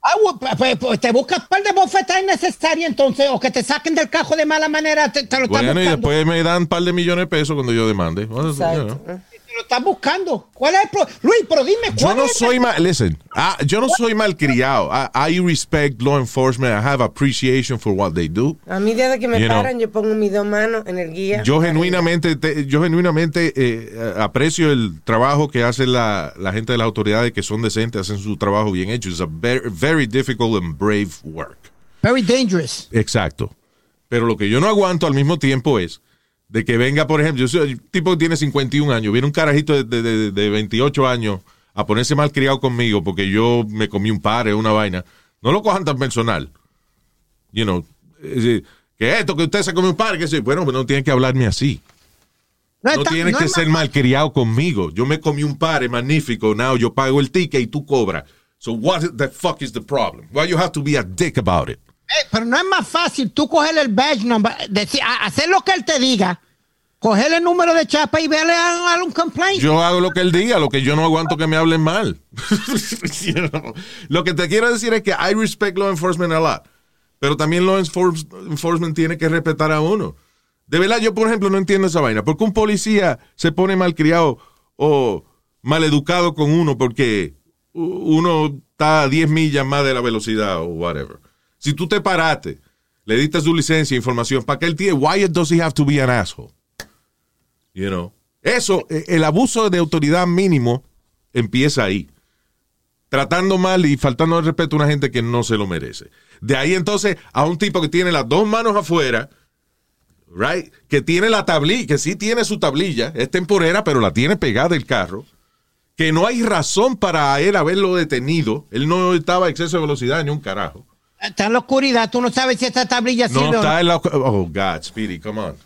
Ah, bueno, pues, pues, pues, te buscas un par de bofetas innecesarias entonces, o que te saquen del carro de mala manera, te, te lo Bueno, y después me dan un par de millones de pesos cuando yo demande. Bueno, you know. Lo estás buscando. ¿Cuál es el problema? Luis, pero dime, Yo ¿cuál no es el- soy mal, listen, ah, yo no soy malcriado. I, I respect law enforcement. I have appreciation for what they do. A mí desde que me You know. paran yo pongo mis dos manos en el guía. Yo genuinamente, te- yo genuinamente eh, aprecio el trabajo que hace la, la gente de las autoridades que son decentes, hacen su trabajo bien hecho. It's a very, very difficult and brave work. Very dangerous. Exacto. Pero lo que yo no aguanto al mismo tiempo es de que venga, por ejemplo, yo soy el tipo que tiene 51 años, viene un carajito de, de- de- de 28 años a ponerse mal criado conmigo porque yo me comí un par, una vaina. No lo cojan tan personal. You know, que esto, que usted se comió un par, que. Bueno, no tiene que hablarme así. No, No está- tienes no que ser más- malcriado conmigo. Yo me comí un par, magnífico. Now yo pago el ticket y tú cobras. So what the fuck is the problem? Why you have to be a dick about it? Pero no es más fácil tú coger el badge number, decir, hacer lo que él te diga, coger el número de chapa y verle a, un complaint. Yo hago lo que él diga, lo que yo no aguanto que me hablen mal. Lo que te quiero decir es que I respect law enforcement a lot. Pero también law enforce- enforcement tiene que respetar a uno. De verdad, yo, por ejemplo, no entiendo esa vaina. ¿Por qué un policía se pone malcriado o maleducado con uno porque uno está a 10 millas más de la velocidad o whatever? Si tú te paraste, le diste su licencia, información, ¿para qué él tiene? Why does he have to be an asshole? You know? Eso, eh, el abuso de autoridad mínimo empieza ahí. tratando mal y faltando el respeto a una gente que no se lo merece. De ahí entonces a un tipo que tiene las dos manos afuera, right, que tiene la tablilla, que sí tiene su tablilla, es temporera, pero la tiene pegada el carro, que no hay razón para él haberlo detenido, él no estaba a exceso de velocidad ni un carajo. Está en la oscuridad, tú no sabes si esta tablilla No sirve o está en la... Oh, God, Speedy, come on.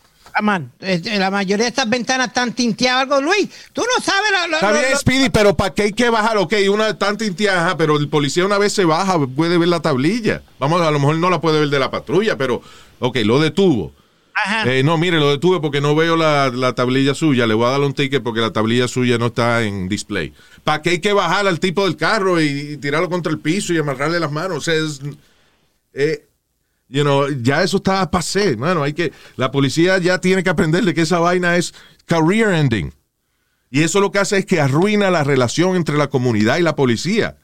Eh, eh, la mayoría de estas ventanas están tinteadas. Algo, Luis, tú no sabes lo, lo- Está bien, lo- Speedy, pero ¿para qué hay que bajar? Ok, una tan tintiaja, pero el policía una vez se baja, puede ver la tablilla. Vamos, a lo mejor no la puede ver de la patrulla, pero, ok, lo detuvo. Ajá. Eh, no, mire, lo detuve porque no veo la, la tablilla suya. Le voy a dar un ticket porque la tablilla suya no está en display. ¿Para qué hay que bajar al tipo del carro y, y tirarlo contra el piso y amarrarle las manos? O sea, es, eh, you know, ya eso está pasé, mano. Hay que, la policía ya tiene que aprender de que esa vaina es career ending. Y eso lo que hace es que arruina la relación entre la comunidad y la policía.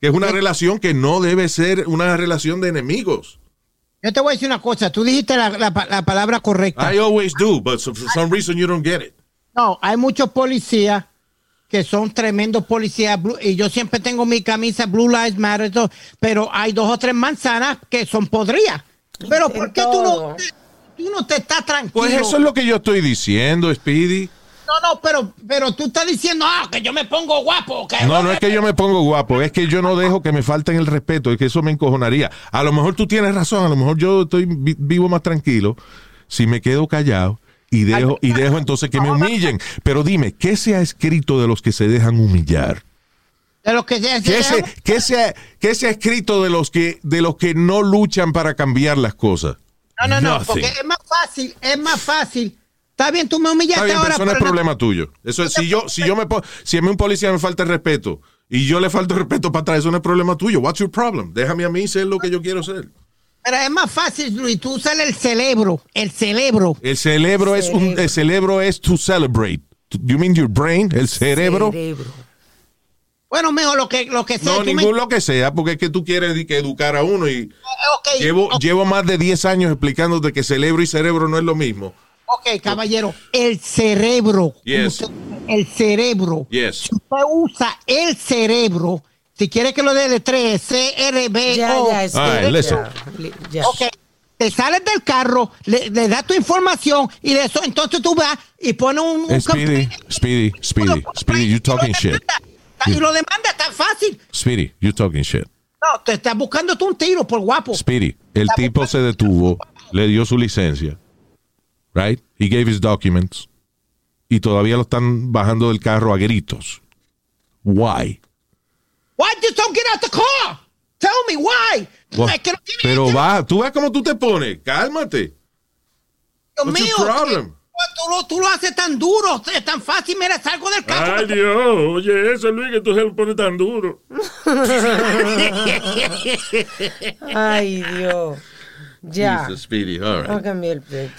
Que es una relación que no debe ser una relación de enemigos. Yo te voy a decir una cosa. Tú dijiste la, la la palabra correcta. I always do, but for some reason you don't get it. No, hay muchos policías que son tremendos policías blue- y yo siempre tengo mi camisa Blue Lives Matter, todo, pero hay dos o tres manzanas que son podridas. Pero ¿por qué tú no, tú no te estás tranquilo? Pues eso es lo que yo estoy diciendo, Speedy. No, no, pero, pero tú estás diciendo, ah, que yo me pongo guapo. Que No, no es que yo me pongo guapo, es que yo no dejo que me falten el respeto, es que eso me encojonaría. A lo mejor tú tienes razón, a lo mejor yo estoy vi- vivo más tranquilo si me quedo callado y dejo y dejo entonces que me humillen. Pero dime, ¿qué se ha escrito de los que se dejan humillar? De lo que sea. ¿Qué se, qué se ha, qué se ha escrito de los que de los que no luchan para cambiar las cosas? No, no, no, porque es más fácil, es más fácil. Está bien, tú me humillaste Está bien, pero ahora. eso no es no- problema tuyo. Eso es, si yo, si yo me si a mí un policía me falta el respeto y yo le falto el respeto para atrás, eso no es problema tuyo. What's your problem? Déjame a mí ser lo que yo quiero ser. Pero es más fácil, Luis, tú usas el cerebro, el cerebro. El cerebro es un, Cerebro. el cerebro es to celebrate. You mean your brain, el cerebro? Cerebro. Bueno, mejor lo que, lo que sea. No, me- ningún lo que sea, porque es que tú quieres que educar a uno y Eh, llevo, llevo más de 10 años explicándote que cerebro y cerebro no es lo mismo. ok, caballero, el cerebro. Yes. Usted- el cerebro. Yes. Si usted usa el cerebro, si quiere que lo dé de tres, C-R-B-O. Ya, ya, right, ya, listen. li- ya. Ok. Te sales del carro, le, le das tu información y de eso entonces tú vas y pones un, un Speedy, Speedy, Speedy, Speedy, you talking shit. Y lo demanda tan fácil. Speedy, you talking shit. No, te estás buscando tú un tiro por guapo. Speedy, el tipo se detuvo, le dio su licencia, right? He gave his documents y todavía lo están bajando del carro a gritos. Why? Why just don't get out the car? Tell me why. Well, Es que no tiene- pero va, tú ves cómo tú te pones, cálmate. Dios what's mío, your problem? que- Tú lo, tú lo haces tan duro, es tan fácil. Mira, salgo del carro. Ay, Dios, oye, eso, Luis, que tú se lo pones tan duro. Ay, Dios. Ya. Jesus, Speedy, all right. Cambiar el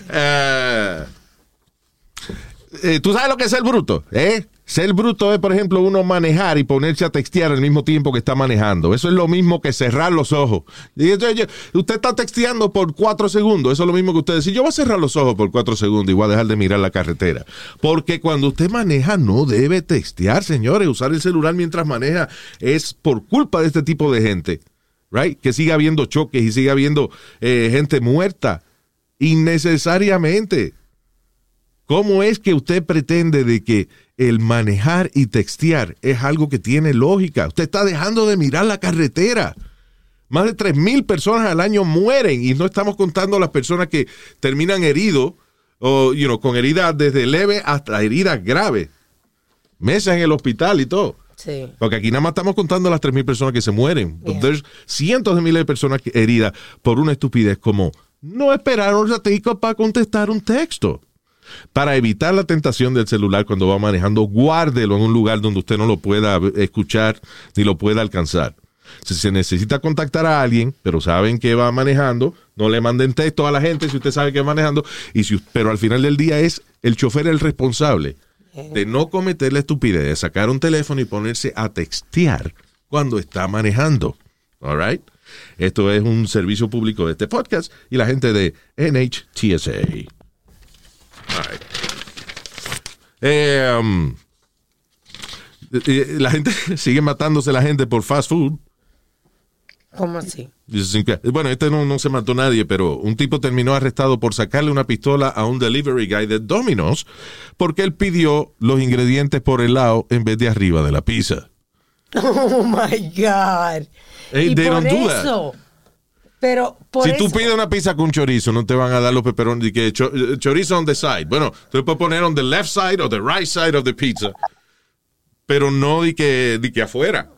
eh, ¿Tú sabes lo que es ser bruto? ¿Eh? Ser bruto es, por ejemplo, uno manejar y ponerse a textear al mismo tiempo que está manejando. Eso es lo mismo que cerrar los ojos. Y usted está texteando por cuatro segundos. Eso es lo mismo que usted decir. Yo voy a cerrar los ojos por cuatro segundos y voy a dejar de mirar la carretera. Porque cuando usted maneja, no debe textear, señores. Usar el celular mientras maneja es por culpa de este tipo de gente. Right? Que siga habiendo choques y siga habiendo eh, gente muerta innecesariamente. ¿Cómo es que usted pretende de que el manejar y textear es algo que tiene lógica? Usted está dejando de mirar la carretera. Más de 3.000 personas al año mueren y no estamos contando las personas que terminan heridos o you know, con heridas desde leve hasta heridas graves. Meses en el hospital y todo. Sí. Porque aquí nada más estamos contando las 3.000 personas que se mueren. Yeah. there's cientos de miles de personas heridas por una estupidez como no esperar un ratico para contestar un texto. Para evitar la tentación del celular cuando va manejando, guárdelo en un lugar donde usted no lo pueda escuchar ni lo pueda alcanzar. Si se necesita contactar a alguien, pero saben que va manejando, no le manden texto a la gente si usted sabe que va manejando. Y si, pero al final del día es el chofer el responsable de no cometer la estupidez de sacar un teléfono y ponerse a textear cuando está manejando. All right? Esto es un servicio público de este podcast y la gente de NHTSA. Right. Eh, um, la gente sigue matándose la gente por fast food. ¿Cómo así? Bueno, este no, no se mató nadie, pero un tipo terminó arrestado por sacarle una pistola a un delivery guy de Domino's porque él pidió los ingredientes por el lado en vez de arriba de la pizza. Oh my God. Hey, y they por don't do that. Pero por si eso. tú pides una pizza con chorizo, no te van a dar los peperones de que eh, chorizo on the side. Bueno, tú puedes poner on the left side o the right side of the pizza, pero no de que, de que afuera.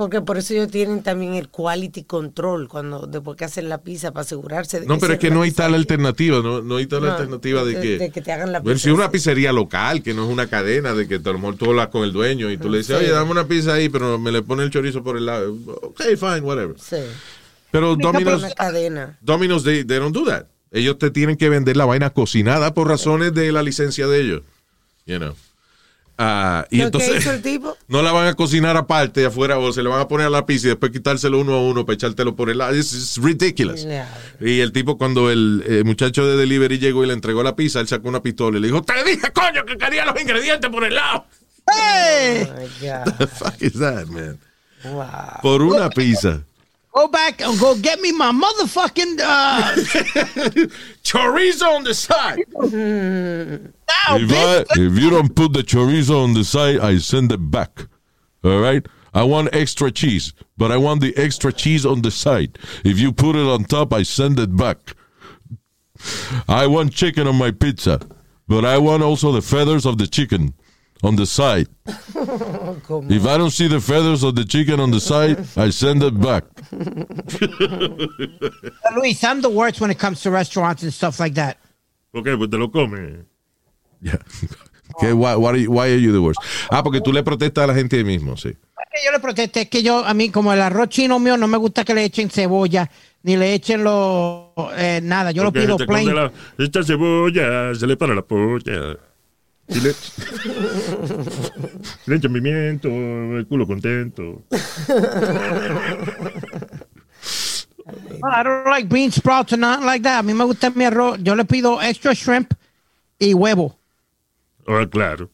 Porque por eso ellos tienen también el quality control cuando después que hacen la pizza para asegurarse de No, pero es que no hay tal alternativa, no, no hay tal No, alternativa de, de- que... de que te hagan la Bueno, pizza si es una pizzería local, que no es una cadena, de que a lo mejor tú hablas con el dueño y tú le dices, Sí. oye, dame una pizza ahí, pero me le pone el chorizo por el lado. Ok, fine, whatever. Sí. Pero Domino's. Domino's they, they don't do that. Ellos te tienen que vender la vaina cocinada por razones de la licencia de ellos. You know. Ah, y ¿Pero entonces ¿Qué hizo el tipo? no la van a cocinar aparte afuera o se le van a poner a la pizza y después quitárselo uno a uno para echártelo por el lado. It's ridiculous. Y el tipo cuando el eh, muchacho de delivery llegó y le entregó la pizza, él sacó una pistola y le dijo, te dije, coño, que quería los ingredientes por el lado. Hey, Oh my God. The fuck is that, man? Wow. Por una pizza. Go back and go get me my motherfucking uh, Chorizo on the side. now, If, bitch. I, if you don't put the chorizo on the side, I send it back. All right? I want extra cheese, but I want the extra cheese on the side. If you put it on top, I send it back. I want chicken on my pizza, but I want also the feathers of the chicken on the side. If I don't see the feathers of the chicken on the side, I send it back. Luis, I'm the worst when it comes to restaurants and stuff like that. Ok, pues te lo comes. Yeah. Okay, why, why, are you, why are you the worst? Ah, porque tú le protestas a la gente ahí mismo, sí. Que yo le protesté, es que yo, a mí, como el arroz chino mío, no me gusta que le echen cebolla, ni le echen lo, eh, nada. Yo Porque lo pido plain. la- esta cebolla, se le para la polla. Y le, pimiento, el culo contento. I don't like bean sprouts or nothing like that. A mí me gusta mi arroz. Yo le pido extra shrimp y huevo. Ahora, claro.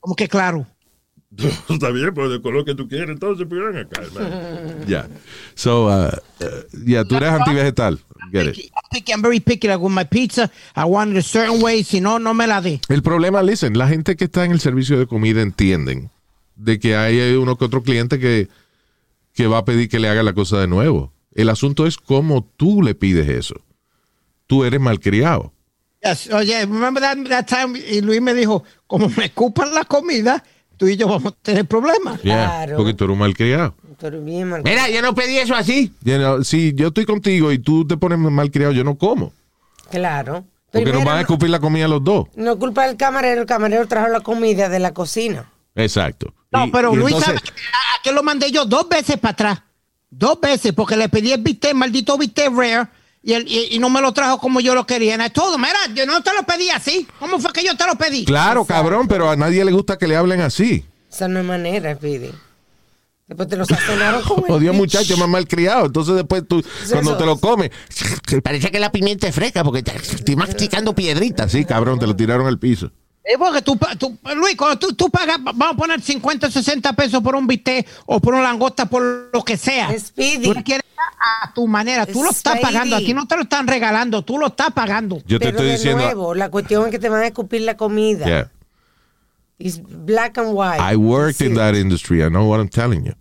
Como que claro. Está bien, pues el color que tú quieres, entonces, pues ven acá, hermano. Ya. So, uh, uh, yeah, tú eres antivegetal. Get it. I'm picky. I'm very picky. Like with my pizza, I want it a certain way. Si no, no me la dé. El problema, listen, la gente que está en el servicio de comida entienden de que hay uno que otro cliente que, que va a pedir que le haga la cosa de nuevo. El asunto es cómo tú le pides eso. Tú eres malcriado. Yes. Oye, remember that, that time? Y Luis me dijo, como me escupan la comida, tú y yo vamos a tener problemas. Yeah, Claro. Porque tú eres un malcriado. Bien mal. Mira, yo no pedí eso así. si yo estoy contigo y tú te pones malcriado, yo no como. Claro. Porque Primero, nos van a escupir la comida los dos. no culpa del camarero, el camarero trajo la comida de la cocina. Exacto. No, Y- pero y Luis entonces- sabe que, a- a que lo mandé yo dos veces para atrás. Dos veces, porque le pedí el bistec, maldito bistec rare, y, el- y, y no me lo trajo como yo lo quería. Y todo, mira, yo no te lo pedí así. ¿Cómo fue que yo te lo pedí? Claro, cabrón, pero a nadie le gusta que le hablen así. Esa no es manera, Pidi. Después te lo sazonaron con el bicho. muchacho, más malcriado. Entonces después tú, cuando te lo comes, parece que la pimienta es fresca porque te- estoy masticando piedritas. Sí, cabrón, te lo tiraron al piso. Es porque tú, tú- Luis, cuando tú, tú pagas, vamos a poner 50, 60 pesos por un bistec o por una langosta, por lo que sea. Speedy. Tú quieres a tu manera. Tú lo estás Speedy. pagando. A ti no te lo están regalando. Tú lo estás pagando. Yo te Pero estoy de diciendo, nuevo, la cuestión es que te van a escupir la comida. yeah, It's black and white. I worked in that industry. I know what I'm telling you.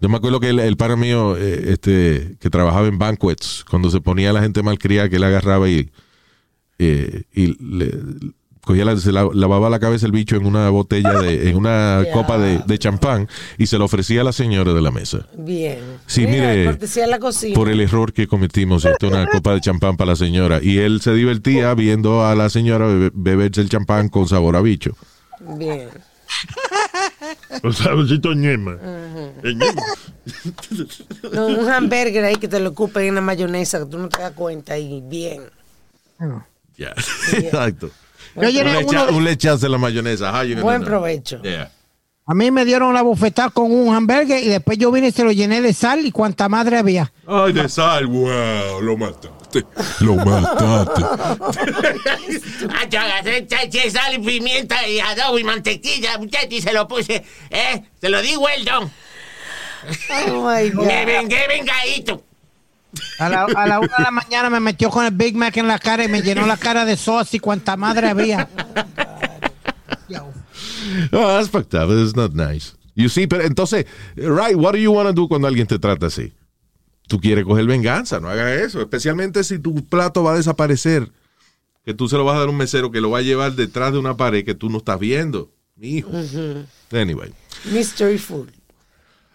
Yo me acuerdo que el, el pana mío, eh, este, que trabajaba en banquets, cuando se ponía la gente malcriada, que él agarraba y, eh, y le, cogía la- se la- lavaba la cabeza el bicho en una botella de, en una copa de, de champán y se lo ofrecía a la señora de la mesa. Bien. Sí, Mira, mire, la por el error que cometimos, esto es una copa de champán para la señora. Y él se divertía viendo a la señora bebe- beberse el champán con sabor a bicho. Bien. O saborcito ñema. El ñema. No, un hamburger ahí que te lo ocupen en la mayonesa, que tú no te das cuenta y bien. Ya, exacto. Yo Un, lecha- de- un lechazo en la mayonesa. Buen know? provecho. Yeah. A mí me dieron la bofetada con un hamburger y después yo vine y se lo llené de sal y cuanta madre había. Ay, de sal, wow, lo mataste. Lo mataste. Agarré chache, sal y pimienta y adobo y mantequilla, muchacho, y se lo puse. ¿Eh? Se lo di, Weldon. Oh my God. Me vengué vengadito. A la, a la una de la mañana me metió con el Big Mac en la cara y me llenó la cara de sos y cuanta madre había. Oh, that's fucked up. It's not nice. You see, pero entonces, right, what do you want to do cuando alguien te trata así? Tú quieres coger venganza, no hagas eso. Especialmente si tu plato va a desaparecer. Que tú se lo vas a dar a un mesero que lo va a llevar detrás de una pared que tú no estás viendo. Mi hijo. Anyway. Mystery food.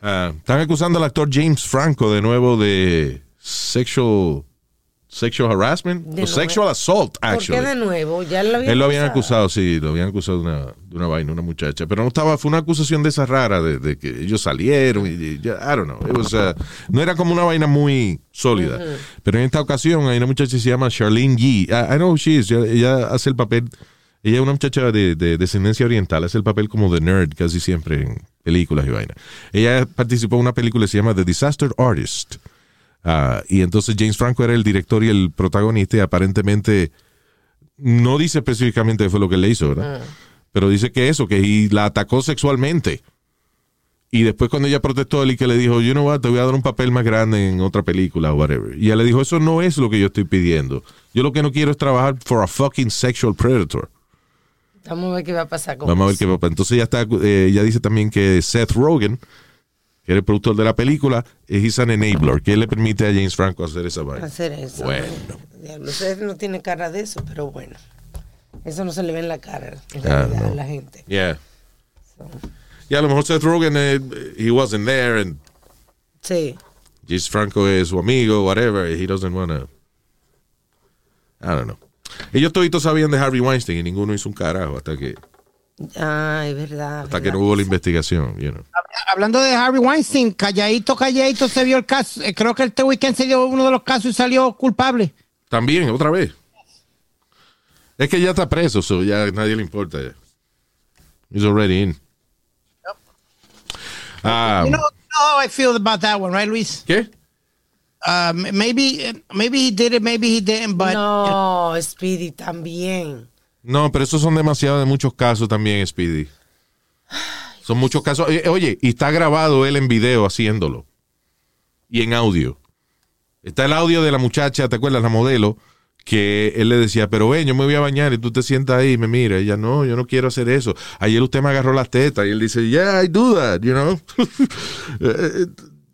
Ah, están acusando al actor James Franco de nuevo de sexual, sexual harassment. De o sexual assault, ¿Por actually. qué de nuevo? Ya lo habían Él lo habían acusado. acusado, sí, lo habían acusado de una, de una vaina, una muchacha. Pero no estaba, fue una acusación de esa rara, de, de que ellos salieron y, ya, I don't know. It was, uh, no era como una vaina muy sólida. Pero en esta ocasión hay una muchacha que se llama Charlene Yee. I, I know who she is. Ella, ella hace el papel, ella es una muchacha de, de descendencia oriental, hace el papel como de nerd casi siempre en películas y vaina. Ella participó en una película que se llama The Disaster Artist. Ah, y entonces James Franco era el director y el protagonista y aparentemente no dice específicamente qué fue lo que le hizo, ¿verdad? Pero dice que eso, que y la atacó sexualmente. Y después cuando ella protestó, él y que le dijo, you know what, te voy a dar un papel más grande en otra película o whatever. Y ella le dijo, eso no es lo que yo estoy pidiendo. Yo lo que no quiero es trabajar for a fucking sexual predator. Vamos a ver qué va a pasar con Vamos a ver qué va Entonces ya está, eh, ella dice también que Seth Rogen, que era el productor de la película, es an enabler, que le permite a James Franco hacer esa vaina. hacer eso. Bueno. Diablo, usted no tiene cara de eso, pero bueno. Eso no se le ve en la cara, en Ah, realidad, no. a la gente. Yeah. Y a lo mejor Seth Rogen, eh, he wasn't there, and Sí. James Franco es su amigo, whatever, he doesn't wanna. I don't know. Ellos toditos sabían de Harvey Weinstein y ninguno hizo un carajo hasta que, Ah, es verdad. hasta que no hubo la investigación, you know. Hablando de Harvey Weinstein, calladito, calladito se vio el caso. Eh, Creo que este weekend se dio uno de los casos y salió culpable. También, otra vez. Es que ya está preso, so ya a nadie le importa. ya. He's already in. Ah, You know, you know how I feel about that one, right, Luis? ¿Qué? Uh, maybe, maybe he did it, maybe he didn't, but No, Speedy también. No, pero esos son demasiados de muchos casos también, Speedy. Son muchos casos. Eh, Oye, y está grabado él en video haciéndolo. Y en audio. Está el audio de la muchacha, ¿te acuerdas? La modelo, que él le decía, pero ven, yo me voy a bañar y tú te sientas ahí y me mira. Ella, no, yo no quiero hacer eso. Ayer usted me agarró las tetas. Y él dice, yeah, I do that, you know. Eh,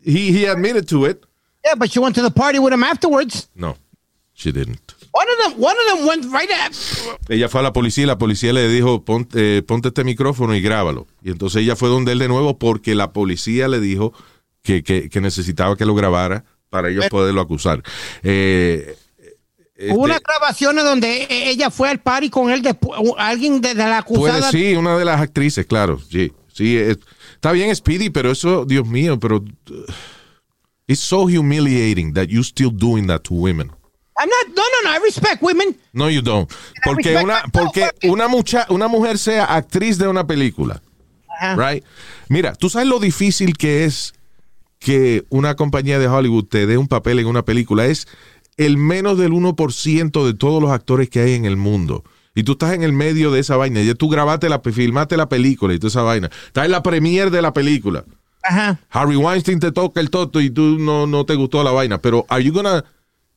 he, he admitted to it. yeah, but she went to the party with him afterwards. No, she didn't. One of them, one of them went right at. Ella fue a la policía y la policía le dijo, ponte, eh, ponte este micrófono y grábalo. Y entonces ella fue donde él de nuevo porque la policía le dijo que, que- que necesitaba que lo grabara para ellos poderlo acusar. Eh, este, Hubo unas grabaciones donde e- ella fue al party con él después, alguien de, de la puede, acusada. sí, una de las actrices, claro. Sí, sí es- está bien Speedy, pero eso, Dios mío, pero... uh, it's so humiliating that you still doing that to women. I'm not, no, no, no, I respect women. No, you don't. Porque una, porque una, mucha, una mujer sea actriz de una película. Ajá. Right? Mira, tú sabes lo difícil que es que una compañía de Hollywood te dé un papel en una película. Es el menos del 1% de todos los actores que hay en el mundo. Y tú estás en el medio de esa vaina. Ya tú grabaste la, filmaste la película y toda esa vaina. Estás en la premiere de la película. Ajá. Harvey Weinstein te toca el toto y tú no, no te gustó la vaina. Pero, are you gonna,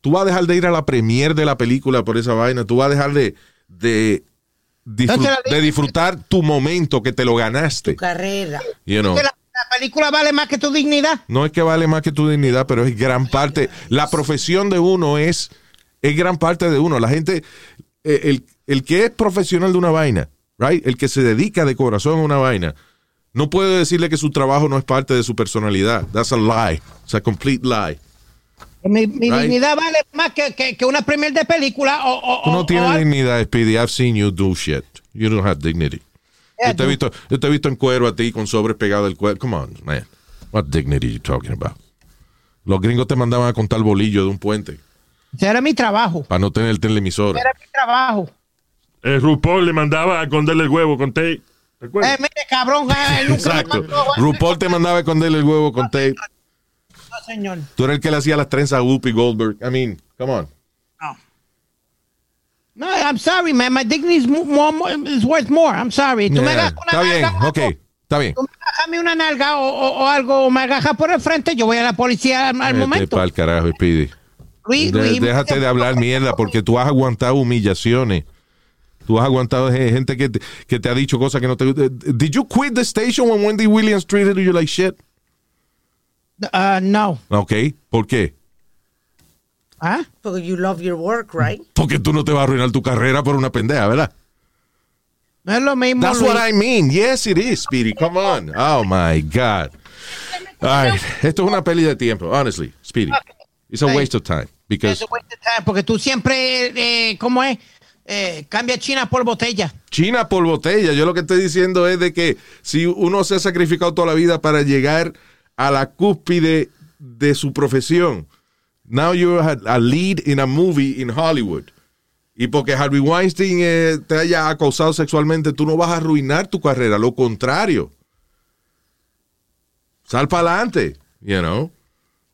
tú vas a dejar de ir a la premiere de la película por esa vaina. Tú vas a dejar de, de, disfrut- de disfrutar tu momento que te lo ganaste. Carrera. You know. Que la, la película vale más que tu dignidad. No es que vale más que tu dignidad, pero es gran parte. La profesión de uno es, es gran parte de uno. La gente, eh, el, el que es profesional de una vaina, right? El que se dedica de corazón a una vaina, no puede decirle que su trabajo no es parte de su personalidad. That's a lie. It's a complete lie. Mi, mi Right. dignidad vale más que, que, que una premier de película o, o, Tú no o tienes dignidad, Speedy. I've seen you do shit. You don't have dignity. Yeah, yo, te he visto, yo te he visto en cuero a ti con sobres pegado del cuero. Come on, man. What dignity are you talking about? Los gringos te mandaban a contar bolillo de un puente Ese era mi trabajo. para no tenerte en la emisora. Era mi trabajo. Eh, RuPaul le mandaba a esconderle el huevo con té. ¿Te Eh, acuerdas? mire, cabrón, eh, él nunca me Exacto. mandó, eh. RuPaul te mandaba a esconderle el huevo con tape. No, señor. Tú eres el que le hacía las trenzas a Whoopi Goldberg. I mean, come on. No, I'm sorry, man. My dignity is, mo- more, more- is worth more. I'm sorry. Tú me Yeah, agarras una Está bien, ok, está bien. Tú me una nalga o, o- o algo, o me agarras por el frente, yo voy a la policía al, al momento. pa'l carajo, Speedy. Luis, De- Luis, déjate de hablar mierda porque tú has aguantado humillaciones. Tú has aguantado ge- gente que te, que te ha dicho cosas que no te Did you quit the station when Wendy Williams treated you like shit? Uh, no. Ok, ¿por qué? ¿Ah? Porque you love your work, right? Porque tú no te vas a arruinar tu carrera por una pendeja, ¿verdad? No es lo mismo. That's Luis. what I mean. Yes, it is, Speedy. Come on. Oh, my God. All right. Esto es una peli de tiempo, honestly, Speedy. It's a waste of time. Because It's a waste of time, Porque tú siempre, eh, ¿cómo es? Eh, cambia China por botella. China por botella. Yo lo que estoy diciendo es de que si uno se ha sacrificado toda la vida para llegar a la cúspide de su profesión, now you're a, a lead in a movie in Hollywood. Y porque Harvey Weinstein eh, te haya acosado sexualmente, tú no vas a arruinar tu carrera. Lo contrario. Sal para adelante, you know.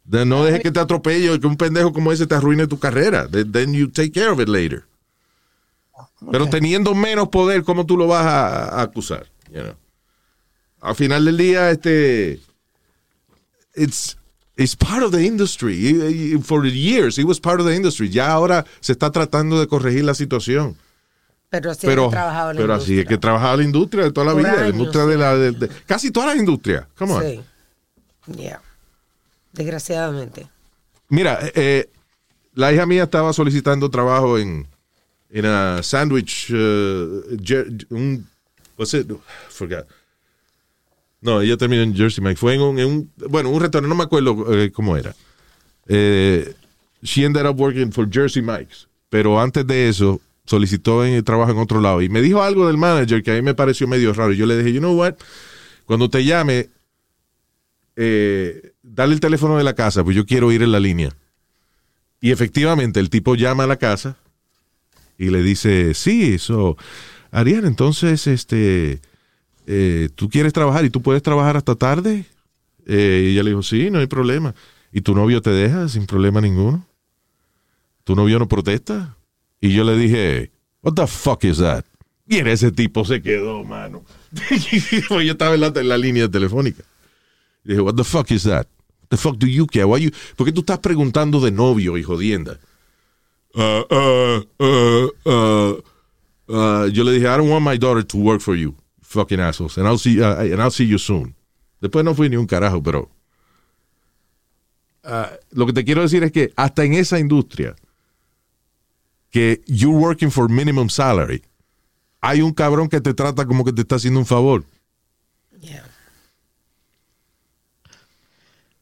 De- no dejes que te atropelle o que un pendejo como ese te arruine tu carrera. Then- Then you take care of it later. Pero teniendo menos poder, ¿cómo tú lo vas a, a acusar? You know? Al final del día, este, it's, it's part of the industry. For years, it was part of the industry. Ya ahora se está tratando de corregir la situación. Pero así pero he trabajado en la pero así es que industria. trabajaba la industria de toda la Por vida. la años, industria de la, de- de- casi todas las industrias. Come on. Sí. Yeah. Desgraciadamente. Mira, eh, eh, la hija mía estaba solicitando trabajo en, en a sandwich, uh, un, what's it? Forgot. No, ella terminó en Jersey Mike. Fue en un, en un- bueno, un restaurante, no me acuerdo eh, cómo era. Eh, she ended up working for Jersey Mike's. Pero antes de eso, solicitó en, trabajo en otro lado. Y me dijo algo del manager que a mí me pareció medio raro. Y yo le dije, you know what? Cuando te llame, eh, dale el teléfono de la casa, pues yo quiero ir en la línea. Y efectivamente, el tipo llama a la casa y le dice, sí, eso, Ariana, entonces, este, eh, tú quieres trabajar y tú puedes trabajar hasta tarde. Eh, y ella le dijo, sí, no hay problema. ¿Y tu novio te deja sin problema ninguno? ¿Tu novio no protesta? Y yo le dije, what the fuck is that? Y en ese tipo se quedó, mano. yo estaba en la, la línea telefónica. Y dije, what the fuck is that? What the fuck do you care? Why you- ¿Por qué tú estás preguntando de novio y jodienda? Uh, uh, uh, uh, uh, yo le dije, I don't want my daughter to work for you, fucking assholes, and I'll see, uh, and I'll see you soon. Después no fui ni un carajo, pero uh, lo que te quiero decir es que hasta en esa industria que you're working for minimum salary, hay un cabrón que te trata como que te está haciendo un favor. Yeah.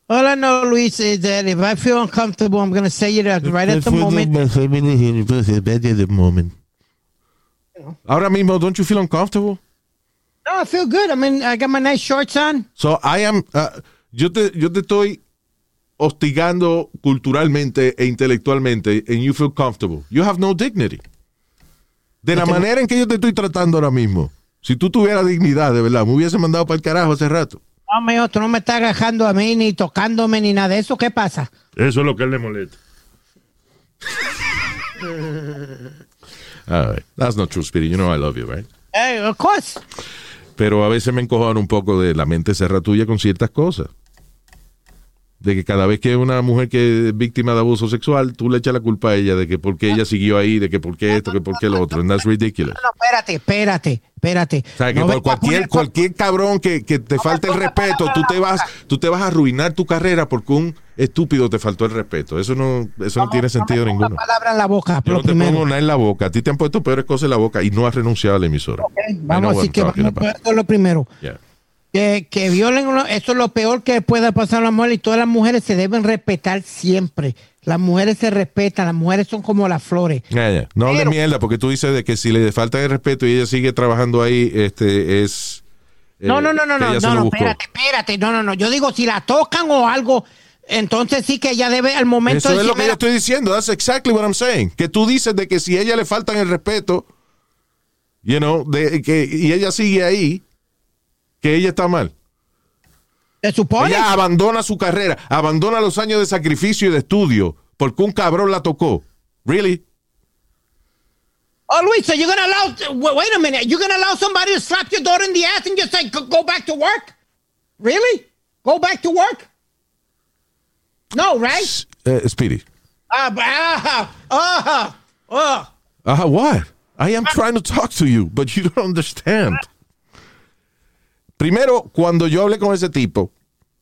All I know, Luis, is that if I feel uncomfortable, I'm going to say it uh, right at the moment. Ahora mismo, don't you feel uncomfortable? No, I feel good. I mean, I got my nice shorts on. So I am, uh, yo te, yo te estoy hostigando culturalmente e intelectualmente, and you feel comfortable. You have no dignity. De la manera en que yo te estoy tratando ahora mismo, si tú tuvieras dignidad, de verdad, me hubiese mandado para el carajo hace rato. No, mijo, tú no me estás agajando a mí, ni tocándome, ni nada de eso. ¿Qué pasa? Eso es lo que él le molesta. All right. That's not true, Speedy. You know I love you, right? Hey, of course. Pero a veces me encojan un poco de la mente cerrada tuya con ciertas cosas. De que cada vez que una mujer que es víctima de abuso sexual, tú le echas la culpa a ella de que por qué ella siguió ahí, de que por qué esto, que por qué lo otro. And that's ridiculous. No, espérate, espérate, espérate. O sea, que No por a cualquier, cualquier cabrón que, que te falte el respeto, tú te vas, tú te vas a arruinar tu carrera porque un estúpido te faltó el respeto. Eso no, eso no tiene sentido ninguno. palabra en la boca, Yo no te primero. pongo nada en la boca. A ti te han puesto peores cosas en la boca y no has renunciado a la emisora. Know Vamos así que vamos, es lo primero. Yeah. Que, que violen, eso es lo peor que pueda pasar a la mujer y todas las mujeres se deben respetar siempre. Las mujeres se respetan, las mujeres son como las flores. No hable mierda, porque tú dices de que si le falta el respeto y ella sigue trabajando ahí, este es. eh, No, no, no, no, no, no, lo no, espérate, espérate, no, no, no. Yo digo, si la tocan o algo, entonces sí que ella debe al momento Eso es de lo decir, que yo "Mira, estoy diciendo. That's exactly what I'm saying. Que tú dices de que si a ella le faltan el respeto, you know, de que y ella sigue ahí, que ella está mal. se supone. Ella abandona su carrera, abandona los años de sacrificio y de estudio porque un cabrón la tocó. Really? Oh, Luis, so you're gonna allow? Wait, a minute. You're gonna allow somebody to slap your daughter in the ass and just say, "Go- "Go back to work"? Really? Go back to work? No, right? Uh, Speedy. Ah, ah, ah, ah. Uh, what? I am trying to talk to you, but you don't understand. Primero, cuando yo hablé con ese tipo,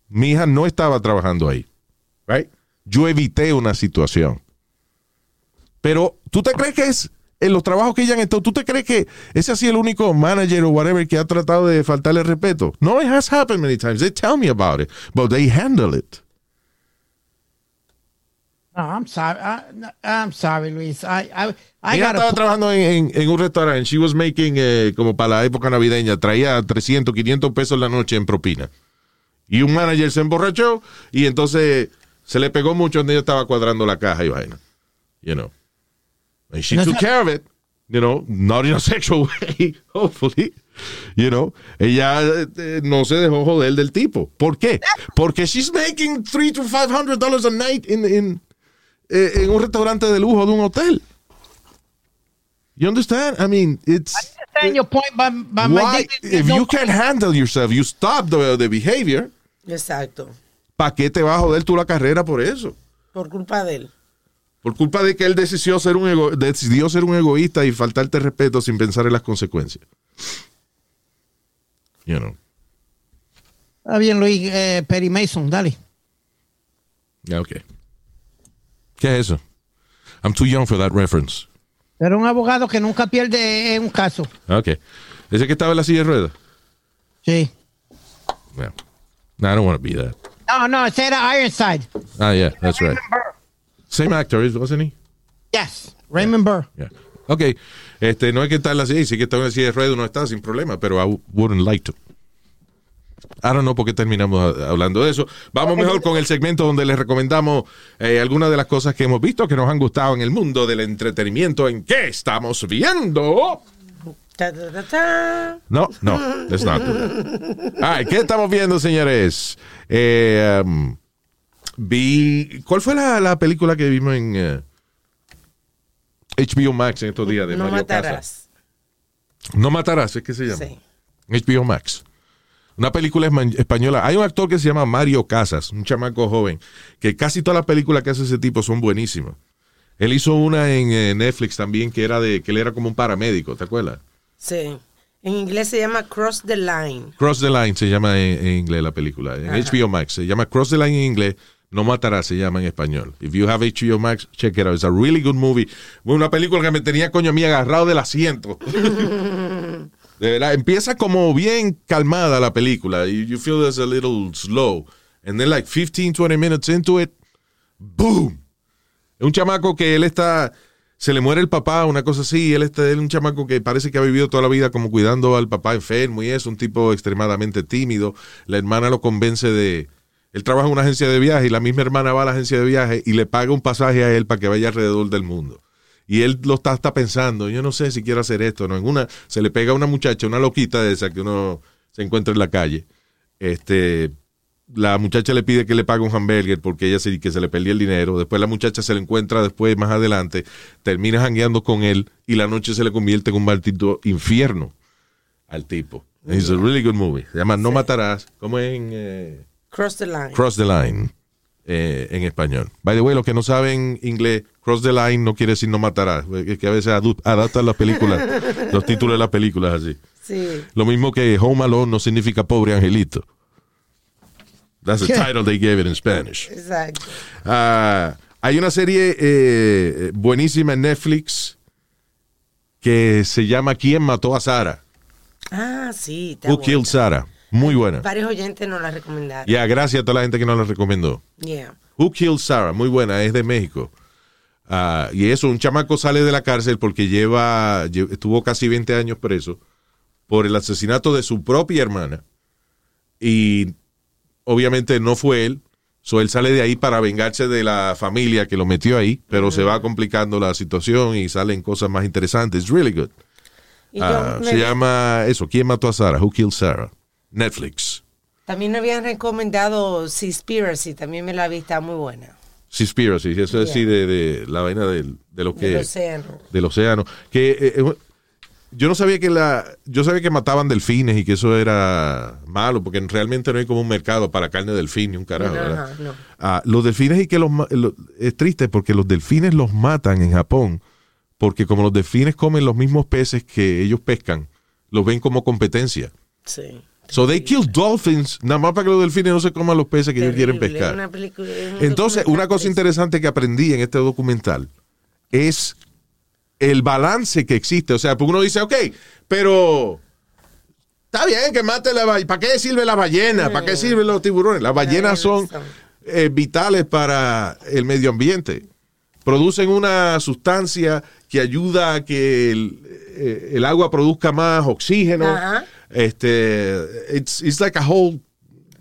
mi hija no estaba trabajando ahí. Right? Yo evité una situación. Pero, ¿tú te crees que es en los trabajos que ella han estado, ¿tú te crees que ese ha sido el único manager o whatever que ha tratado de faltarle respeto? No, it has happened many times. They tell me about it, but they handle it. No, I'm sorry. I, I'm sorry, Luis. I, I, I Ella estaba put- trabajando en, en- en un restaurante. She was making, eh, como para la época navideña, traía 300, 500 pesos la noche en propina. Y un manager se emborrachó y entonces se le pegó mucho donde ella estaba cuadrando la caja y vaina. You know. And she No took care of it. You know, not in a sexual way, hopefully. You know, ella eh, eh, no se dejó joder del tipo. ¿Por qué? Porque she's making three to five hundred dollars a night in, in, eh, en un restaurante de lujo de un hotel. You understand? I mean, it's understand your point, but, but my why if no- you can't handle yourself, you stop the, the behavior. Exacto. ¿Para qué te vas a joder tú la carrera por eso? Por culpa de él. Por culpa de que él decidió ser un ego- decidió ser un egoísta y faltarte respeto sin pensar en las consecuencias. You know. Está bien, Luis. Eh, Perry Mason, dale. Yeah, okay. ¿Qué es eso? I'm too young for that reference. Era un abogado que nunca pierde un caso. Okay. Ese que estaba en la silla de ruedas. Sí. Yeah. No, I don't want to be that. No, no, ese era Ironside. Ah, yeah, that's right. Same actor, wasn't he? Yes, Raymond Burr. Yeah. Ok, este, no hay que estar en la silla, sí que está en la silla de ruedas, no está sin problema, pero I wouldn't like to. I don't know por qué terminamos hablando de eso. Vamos mejor con el segmento donde les recomendamos eh, algunas de las cosas que hemos visto que nos han gustado en el mundo del entretenimiento. ¿En qué estamos viendo? No, no, that's not do that. All right, ¿qué estamos viendo, señores? Eh, um, vi. ¿Cuál fue la, la película que vimos en eh, HBO Max en estos días de No Mario matarás. No matarás, es que se llama. Sí. HBO Max. Una película española. Hay un actor que se llama Mario Casas, un chamaco joven, que casi todas las películas que hace ese tipo son buenísimas. Él hizo una en eh, Netflix también que era de que él era como un paramédico, ¿te acuerdas? Sí. En inglés se llama Cross the Line. Cross the Line se llama en, en inglés la película. En HBO Max se llama Cross the Line en inglés. No matarás se llama en español. If you have HBO Max, check it out. It's a really good movie. Una película que me tenía coño a mí agarrado del asiento. De verdad, empieza como bien calmada la película. You, you feel there's a little slow. And then like 15, 20 minutes into it, boom. Es un chamaco que él está, se le muere el papá, una cosa así, él está, él es un chamaco que parece que ha vivido toda la vida como cuidando al papá enfermo y es un tipo extremadamente tímido. La hermana lo convence de, él trabaja en una agencia de viaje y la misma hermana va a la agencia de viaje y le paga un pasaje a él para que vaya alrededor del mundo. Y él lo está, está pensando, yo no sé si quiero hacer esto, no. En una, se le pega a una muchacha, una loquita de esa que uno se encuentra en la calle. Este, la muchacha le pide que le pague un hamburger porque ella se, que se le perdió el dinero. Después la muchacha se le encuentra después, más adelante, termina jangueando con él y la noche se le convierte en un maldito infierno al tipo. It's a really good movie. Se llama No Matarás. como en eh, Cross the Line. Cross the Line eh, en español? By the way, los que no saben inglés, Cross the Line no quiere decir no matarás. Es que a veces adaptan las películas, los títulos de las películas así. Sí. Lo mismo que Home Alone no significa pobre angelito. That's the title they gave it in Spanish. Exacto. Ah, hay una serie eh, buenísima en Netflix que se llama ¿Quién mató a Sara? Ah, sí. Who buena. Killed Sarah? Muy buena. Varios oyentes nos la recomendaron. Ya, gracias a toda la gente que nos la recomendó. Yeah. Who Killed Sarah? Muy buena, es de México. Ah, y eso, un chamaco sale de la cárcel porque lleva, lle- estuvo casi 20 años preso por el asesinato de su propia hermana. Y obviamente no fue él. So él sale de ahí para vengarse de la familia que lo metió ahí, pero se va complicando la situación y salen cosas más interesantes. It's really good. Ah, se llama eso, ¿Quién mató a Sarah? Who Killed Sarah? Netflix. También me habían recomendado Seaspiracy. También me la vi, está muy buena. Seaspiracy, eso es así de, de la vaina del- de lo que... Del océano. del océano. Que eh, eh, yo no sabía que la, yo sabía que mataban delfines y que eso era malo, porque realmente no hay como un mercado para carne de delfín ni un carajo. ¿verdad? no. Ah, los delfines y que los lo- es triste porque los delfines los matan en Japón, porque como los delfines comen los mismos peces que ellos pescan, los ven como competencia. Sí. So they kill dolphins, nada más para que los delfines no se coman los peces que ellos quieren pescar. una película- Entonces, una cosa interesante que aprendí en este documental es el balance que existe. O sea, porque uno dice, ok, pero está bien que mate la ballena. ¿Para qué sirve la ballena? ¿Para qué sirven los tiburones? Las ballenas son eh, vitales para el medio ambiente. Producen una sustancia que ayuda a que el, eh, el agua produzca más oxígeno. Ajá. Este, it's, it's like a whole,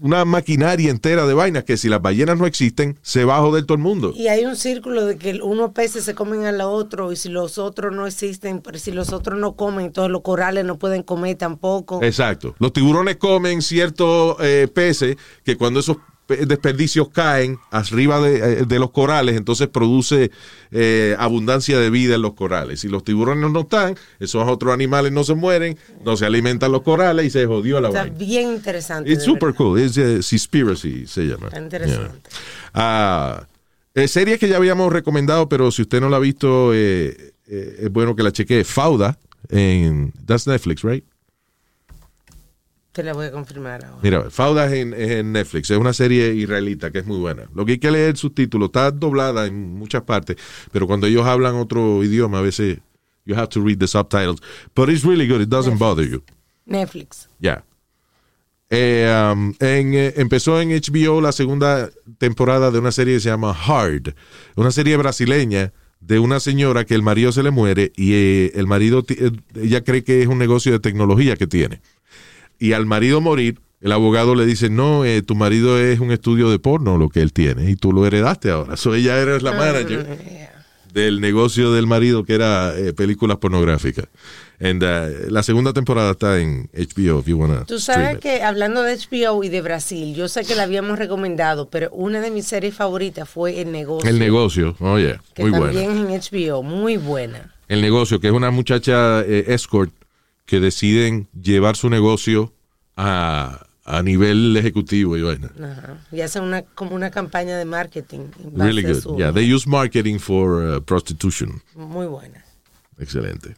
una maquinaria entera de vainas que si las ballenas no existen, se va a joder todo el mundo. Y hay un círculo de que unos peces se comen a los otros y si los otros no existen, pero si los otros no comen, entonces los corales no pueden comer tampoco. Exacto. Los tiburones comen ciertos eh, peces que cuando esos desperdicios caen arriba de, eh, de los corales, entonces produce eh, abundancia de vida en los corales. Si los tiburones no están, esos otros animales no se mueren, no se alimentan los corales y se jodió la Está vaina. bien interesante. It's de super verdad. cool. Es uh, Seaspiracy, se llama. Está interesante. Yeah. Ah, eh, series que ya habíamos recomendado, pero si usted no la ha visto, eh, eh, es bueno que la chequee. Fauda, en, that's Netflix, right? Te la voy a confirmar ahora. Mira, Fauda es en, es en Netflix, es una serie israelita que es muy buena. Lo que hay que leer el subtítulo, está doblada en muchas partes, pero cuando ellos hablan otro idioma, a veces you have to read the subtitles. But it's really good, it doesn't bother you. Netflix. Ya. Eh, um, en, eh, empezó en HBO la segunda temporada de una serie que se llama Hard, una serie brasileña de una señora que el marido se le muere y eh, el marido, eh, ella cree que es un negocio de tecnología que tiene. Y al marido morir, el abogado le dice, no, eh, tu marido es un estudio de porno lo que él tiene y tú lo heredaste ahora. So ella era la manager del negocio del marido que era eh, películas pornográficas. And, uh, la segunda temporada está en HBO if you wanna Tú sabes que hablando de HBO y de Brasil, yo sé que la habíamos recomendado, pero una de mis series favoritas fue El Negocio. El negocio, oye, Que muy también buena. es en HBO, muy buena. El negocio, que es una muchacha eh, escort que deciden llevar su negocio a, a nivel ejecutivo y vaina. Ajá. Y hacen una, como una campaña de marketing. Really good. su- Yeah, they use marketing for uh, prostitution. Muy buena. Excelente.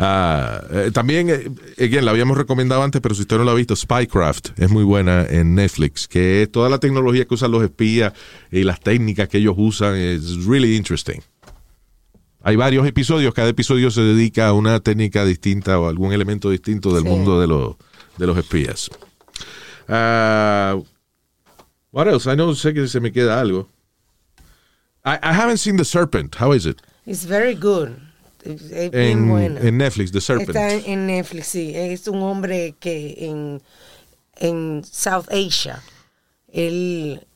Ah, eh, también, eh, again, la habíamos recomendado antes, pero si usted no la ha visto, Spycraft es muy buena en Netflix, que es toda la tecnología que usan los espías y las técnicas que ellos usan es really interesting. Hay varios episodios, cada episodio se dedica a una técnica distinta o algún elemento distinto del Sí. mundo de, los de los espías. Ah, what else? I know, sé que se me queda algo. I, I haven't seen The Serpent. How is it? It's very good. Es, En, buena. en Netflix, The Serpent. Está en, Netflix, sí. Es un hombre que en, en South Asia, él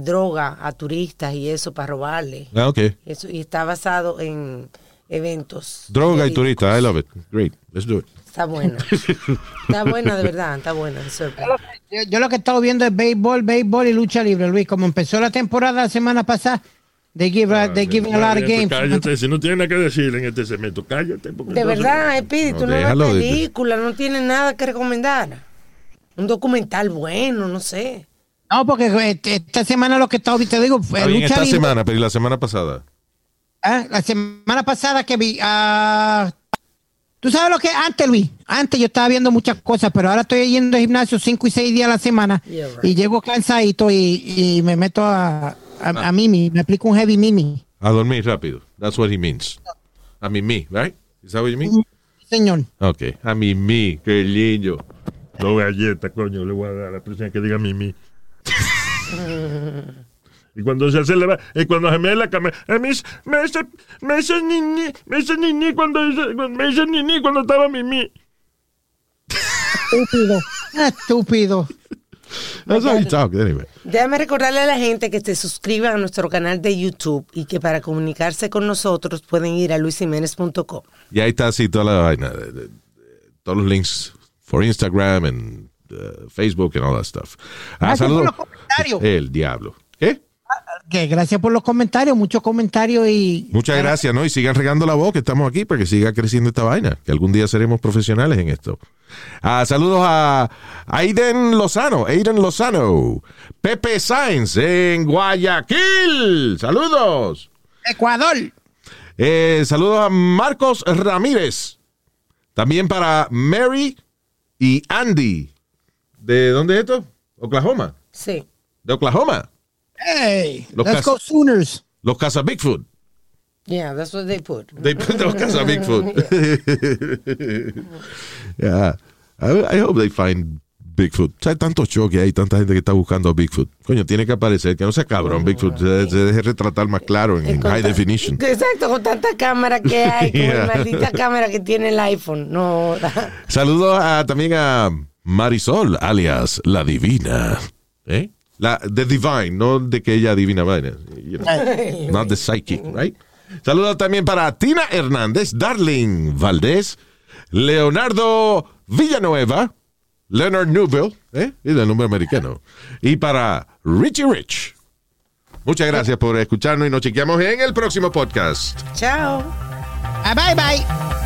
droga a turistas y eso para robarle. Ah, ok. Eso, y está basado en eventos. Droga y verídicos. turista, I love it. Great, let's do it. Está buena. está buena, de verdad, está buena. Yo, yo lo que he estado viendo es béisbol, béisbol y lucha libre, Luis. Como empezó la temporada la semana pasada, they give, a- they giving a lot of games. Cállate, si no tiene nada que decir en este segmento, cállate. porque De verdad, Espíritu, No, una déjalo de- película, no tiene nada que recomendar. Un documental bueno, no sé. No, porque eh, esta semana lo que he estado te digo, fue Está bien lucha esta libre. semana, pero ¿y la semana pasada? Ah, La semana pasada que vi. ah, Tú sabes lo que antes, Luis. Antes yo estaba viendo muchas cosas, pero ahora estoy yendo al gimnasio cinco y seis días a la semana Yeah, right. y llego cansadito y, y me meto a, a, a Mimi. Me aplico un heavy Mimi. A dormir rápido. That's what he means. A mí, me, right? Is that what you mean? Señor. Ok. A mí, me. Qué lindo. No galleta, coño, le voy a dar a la persona que diga mimi. Y cuando se hace la, y cuando se me da la cama, a mí me dice, me me dice niní cuando me cuando estaba mimi. Estúpido. Estúpido. That's how you talk, anyway. Déjame recordarle a la gente que se suscriban a nuestro canal de YouTube y que para comunicarse con nosotros pueden ir a luisiménez.com. Y ahí está así toda la vaina. todos los links for Instagram and uh, Facebook and all that stuff. Ah, Gracias por saludos. los comentarios. El diablo. ¿Qué? Que gracias por los comentarios, muchos comentarios y Muchas gracias, ¿no? Y sigan regando la voz que estamos aquí para que siga creciendo esta vaina, que algún día seremos profesionales en esto. Ah, saludos a Aiden Lozano, Aiden Lozano, Pepe Sainz en Guayaquil. Saludos. Ecuador. Eh, saludos a Marcos Ramírez. También para Mary y Andy. ¿De dónde es esto? Oklahoma. Sí. De Oklahoma. Hey, Los let's go Sooners. Los Casa Bigfoot. Yeah, that's what they put. They put los Casa Bigfoot. yeah. I, I hope they find Bigfoot. O sea, hay tantos shows que hay, tanta gente que está buscando a Bigfoot. Coño, tiene que aparecer, que no sea cabrón. Bigfoot se, se deje retratar más claro en, high definition. Exacto, con tanta cámara que hay, con Yeah. la maldita cámara que tiene el iPhone. No. Saludos a- también a Marisol, alias La Divina. ¿Eh? La, the Divine, no de que ella adivina vaina. You know, not the psychic, right? Saludos también para Tina Hernández, Darling Valdés, Leonardo Villanueva, Leonard Newville, ¿eh? Y del nombre americano. Y para Richie Rich. Muchas gracias por escucharnos y nos chequeamos en el próximo podcast. Chao. Ah, bye bye.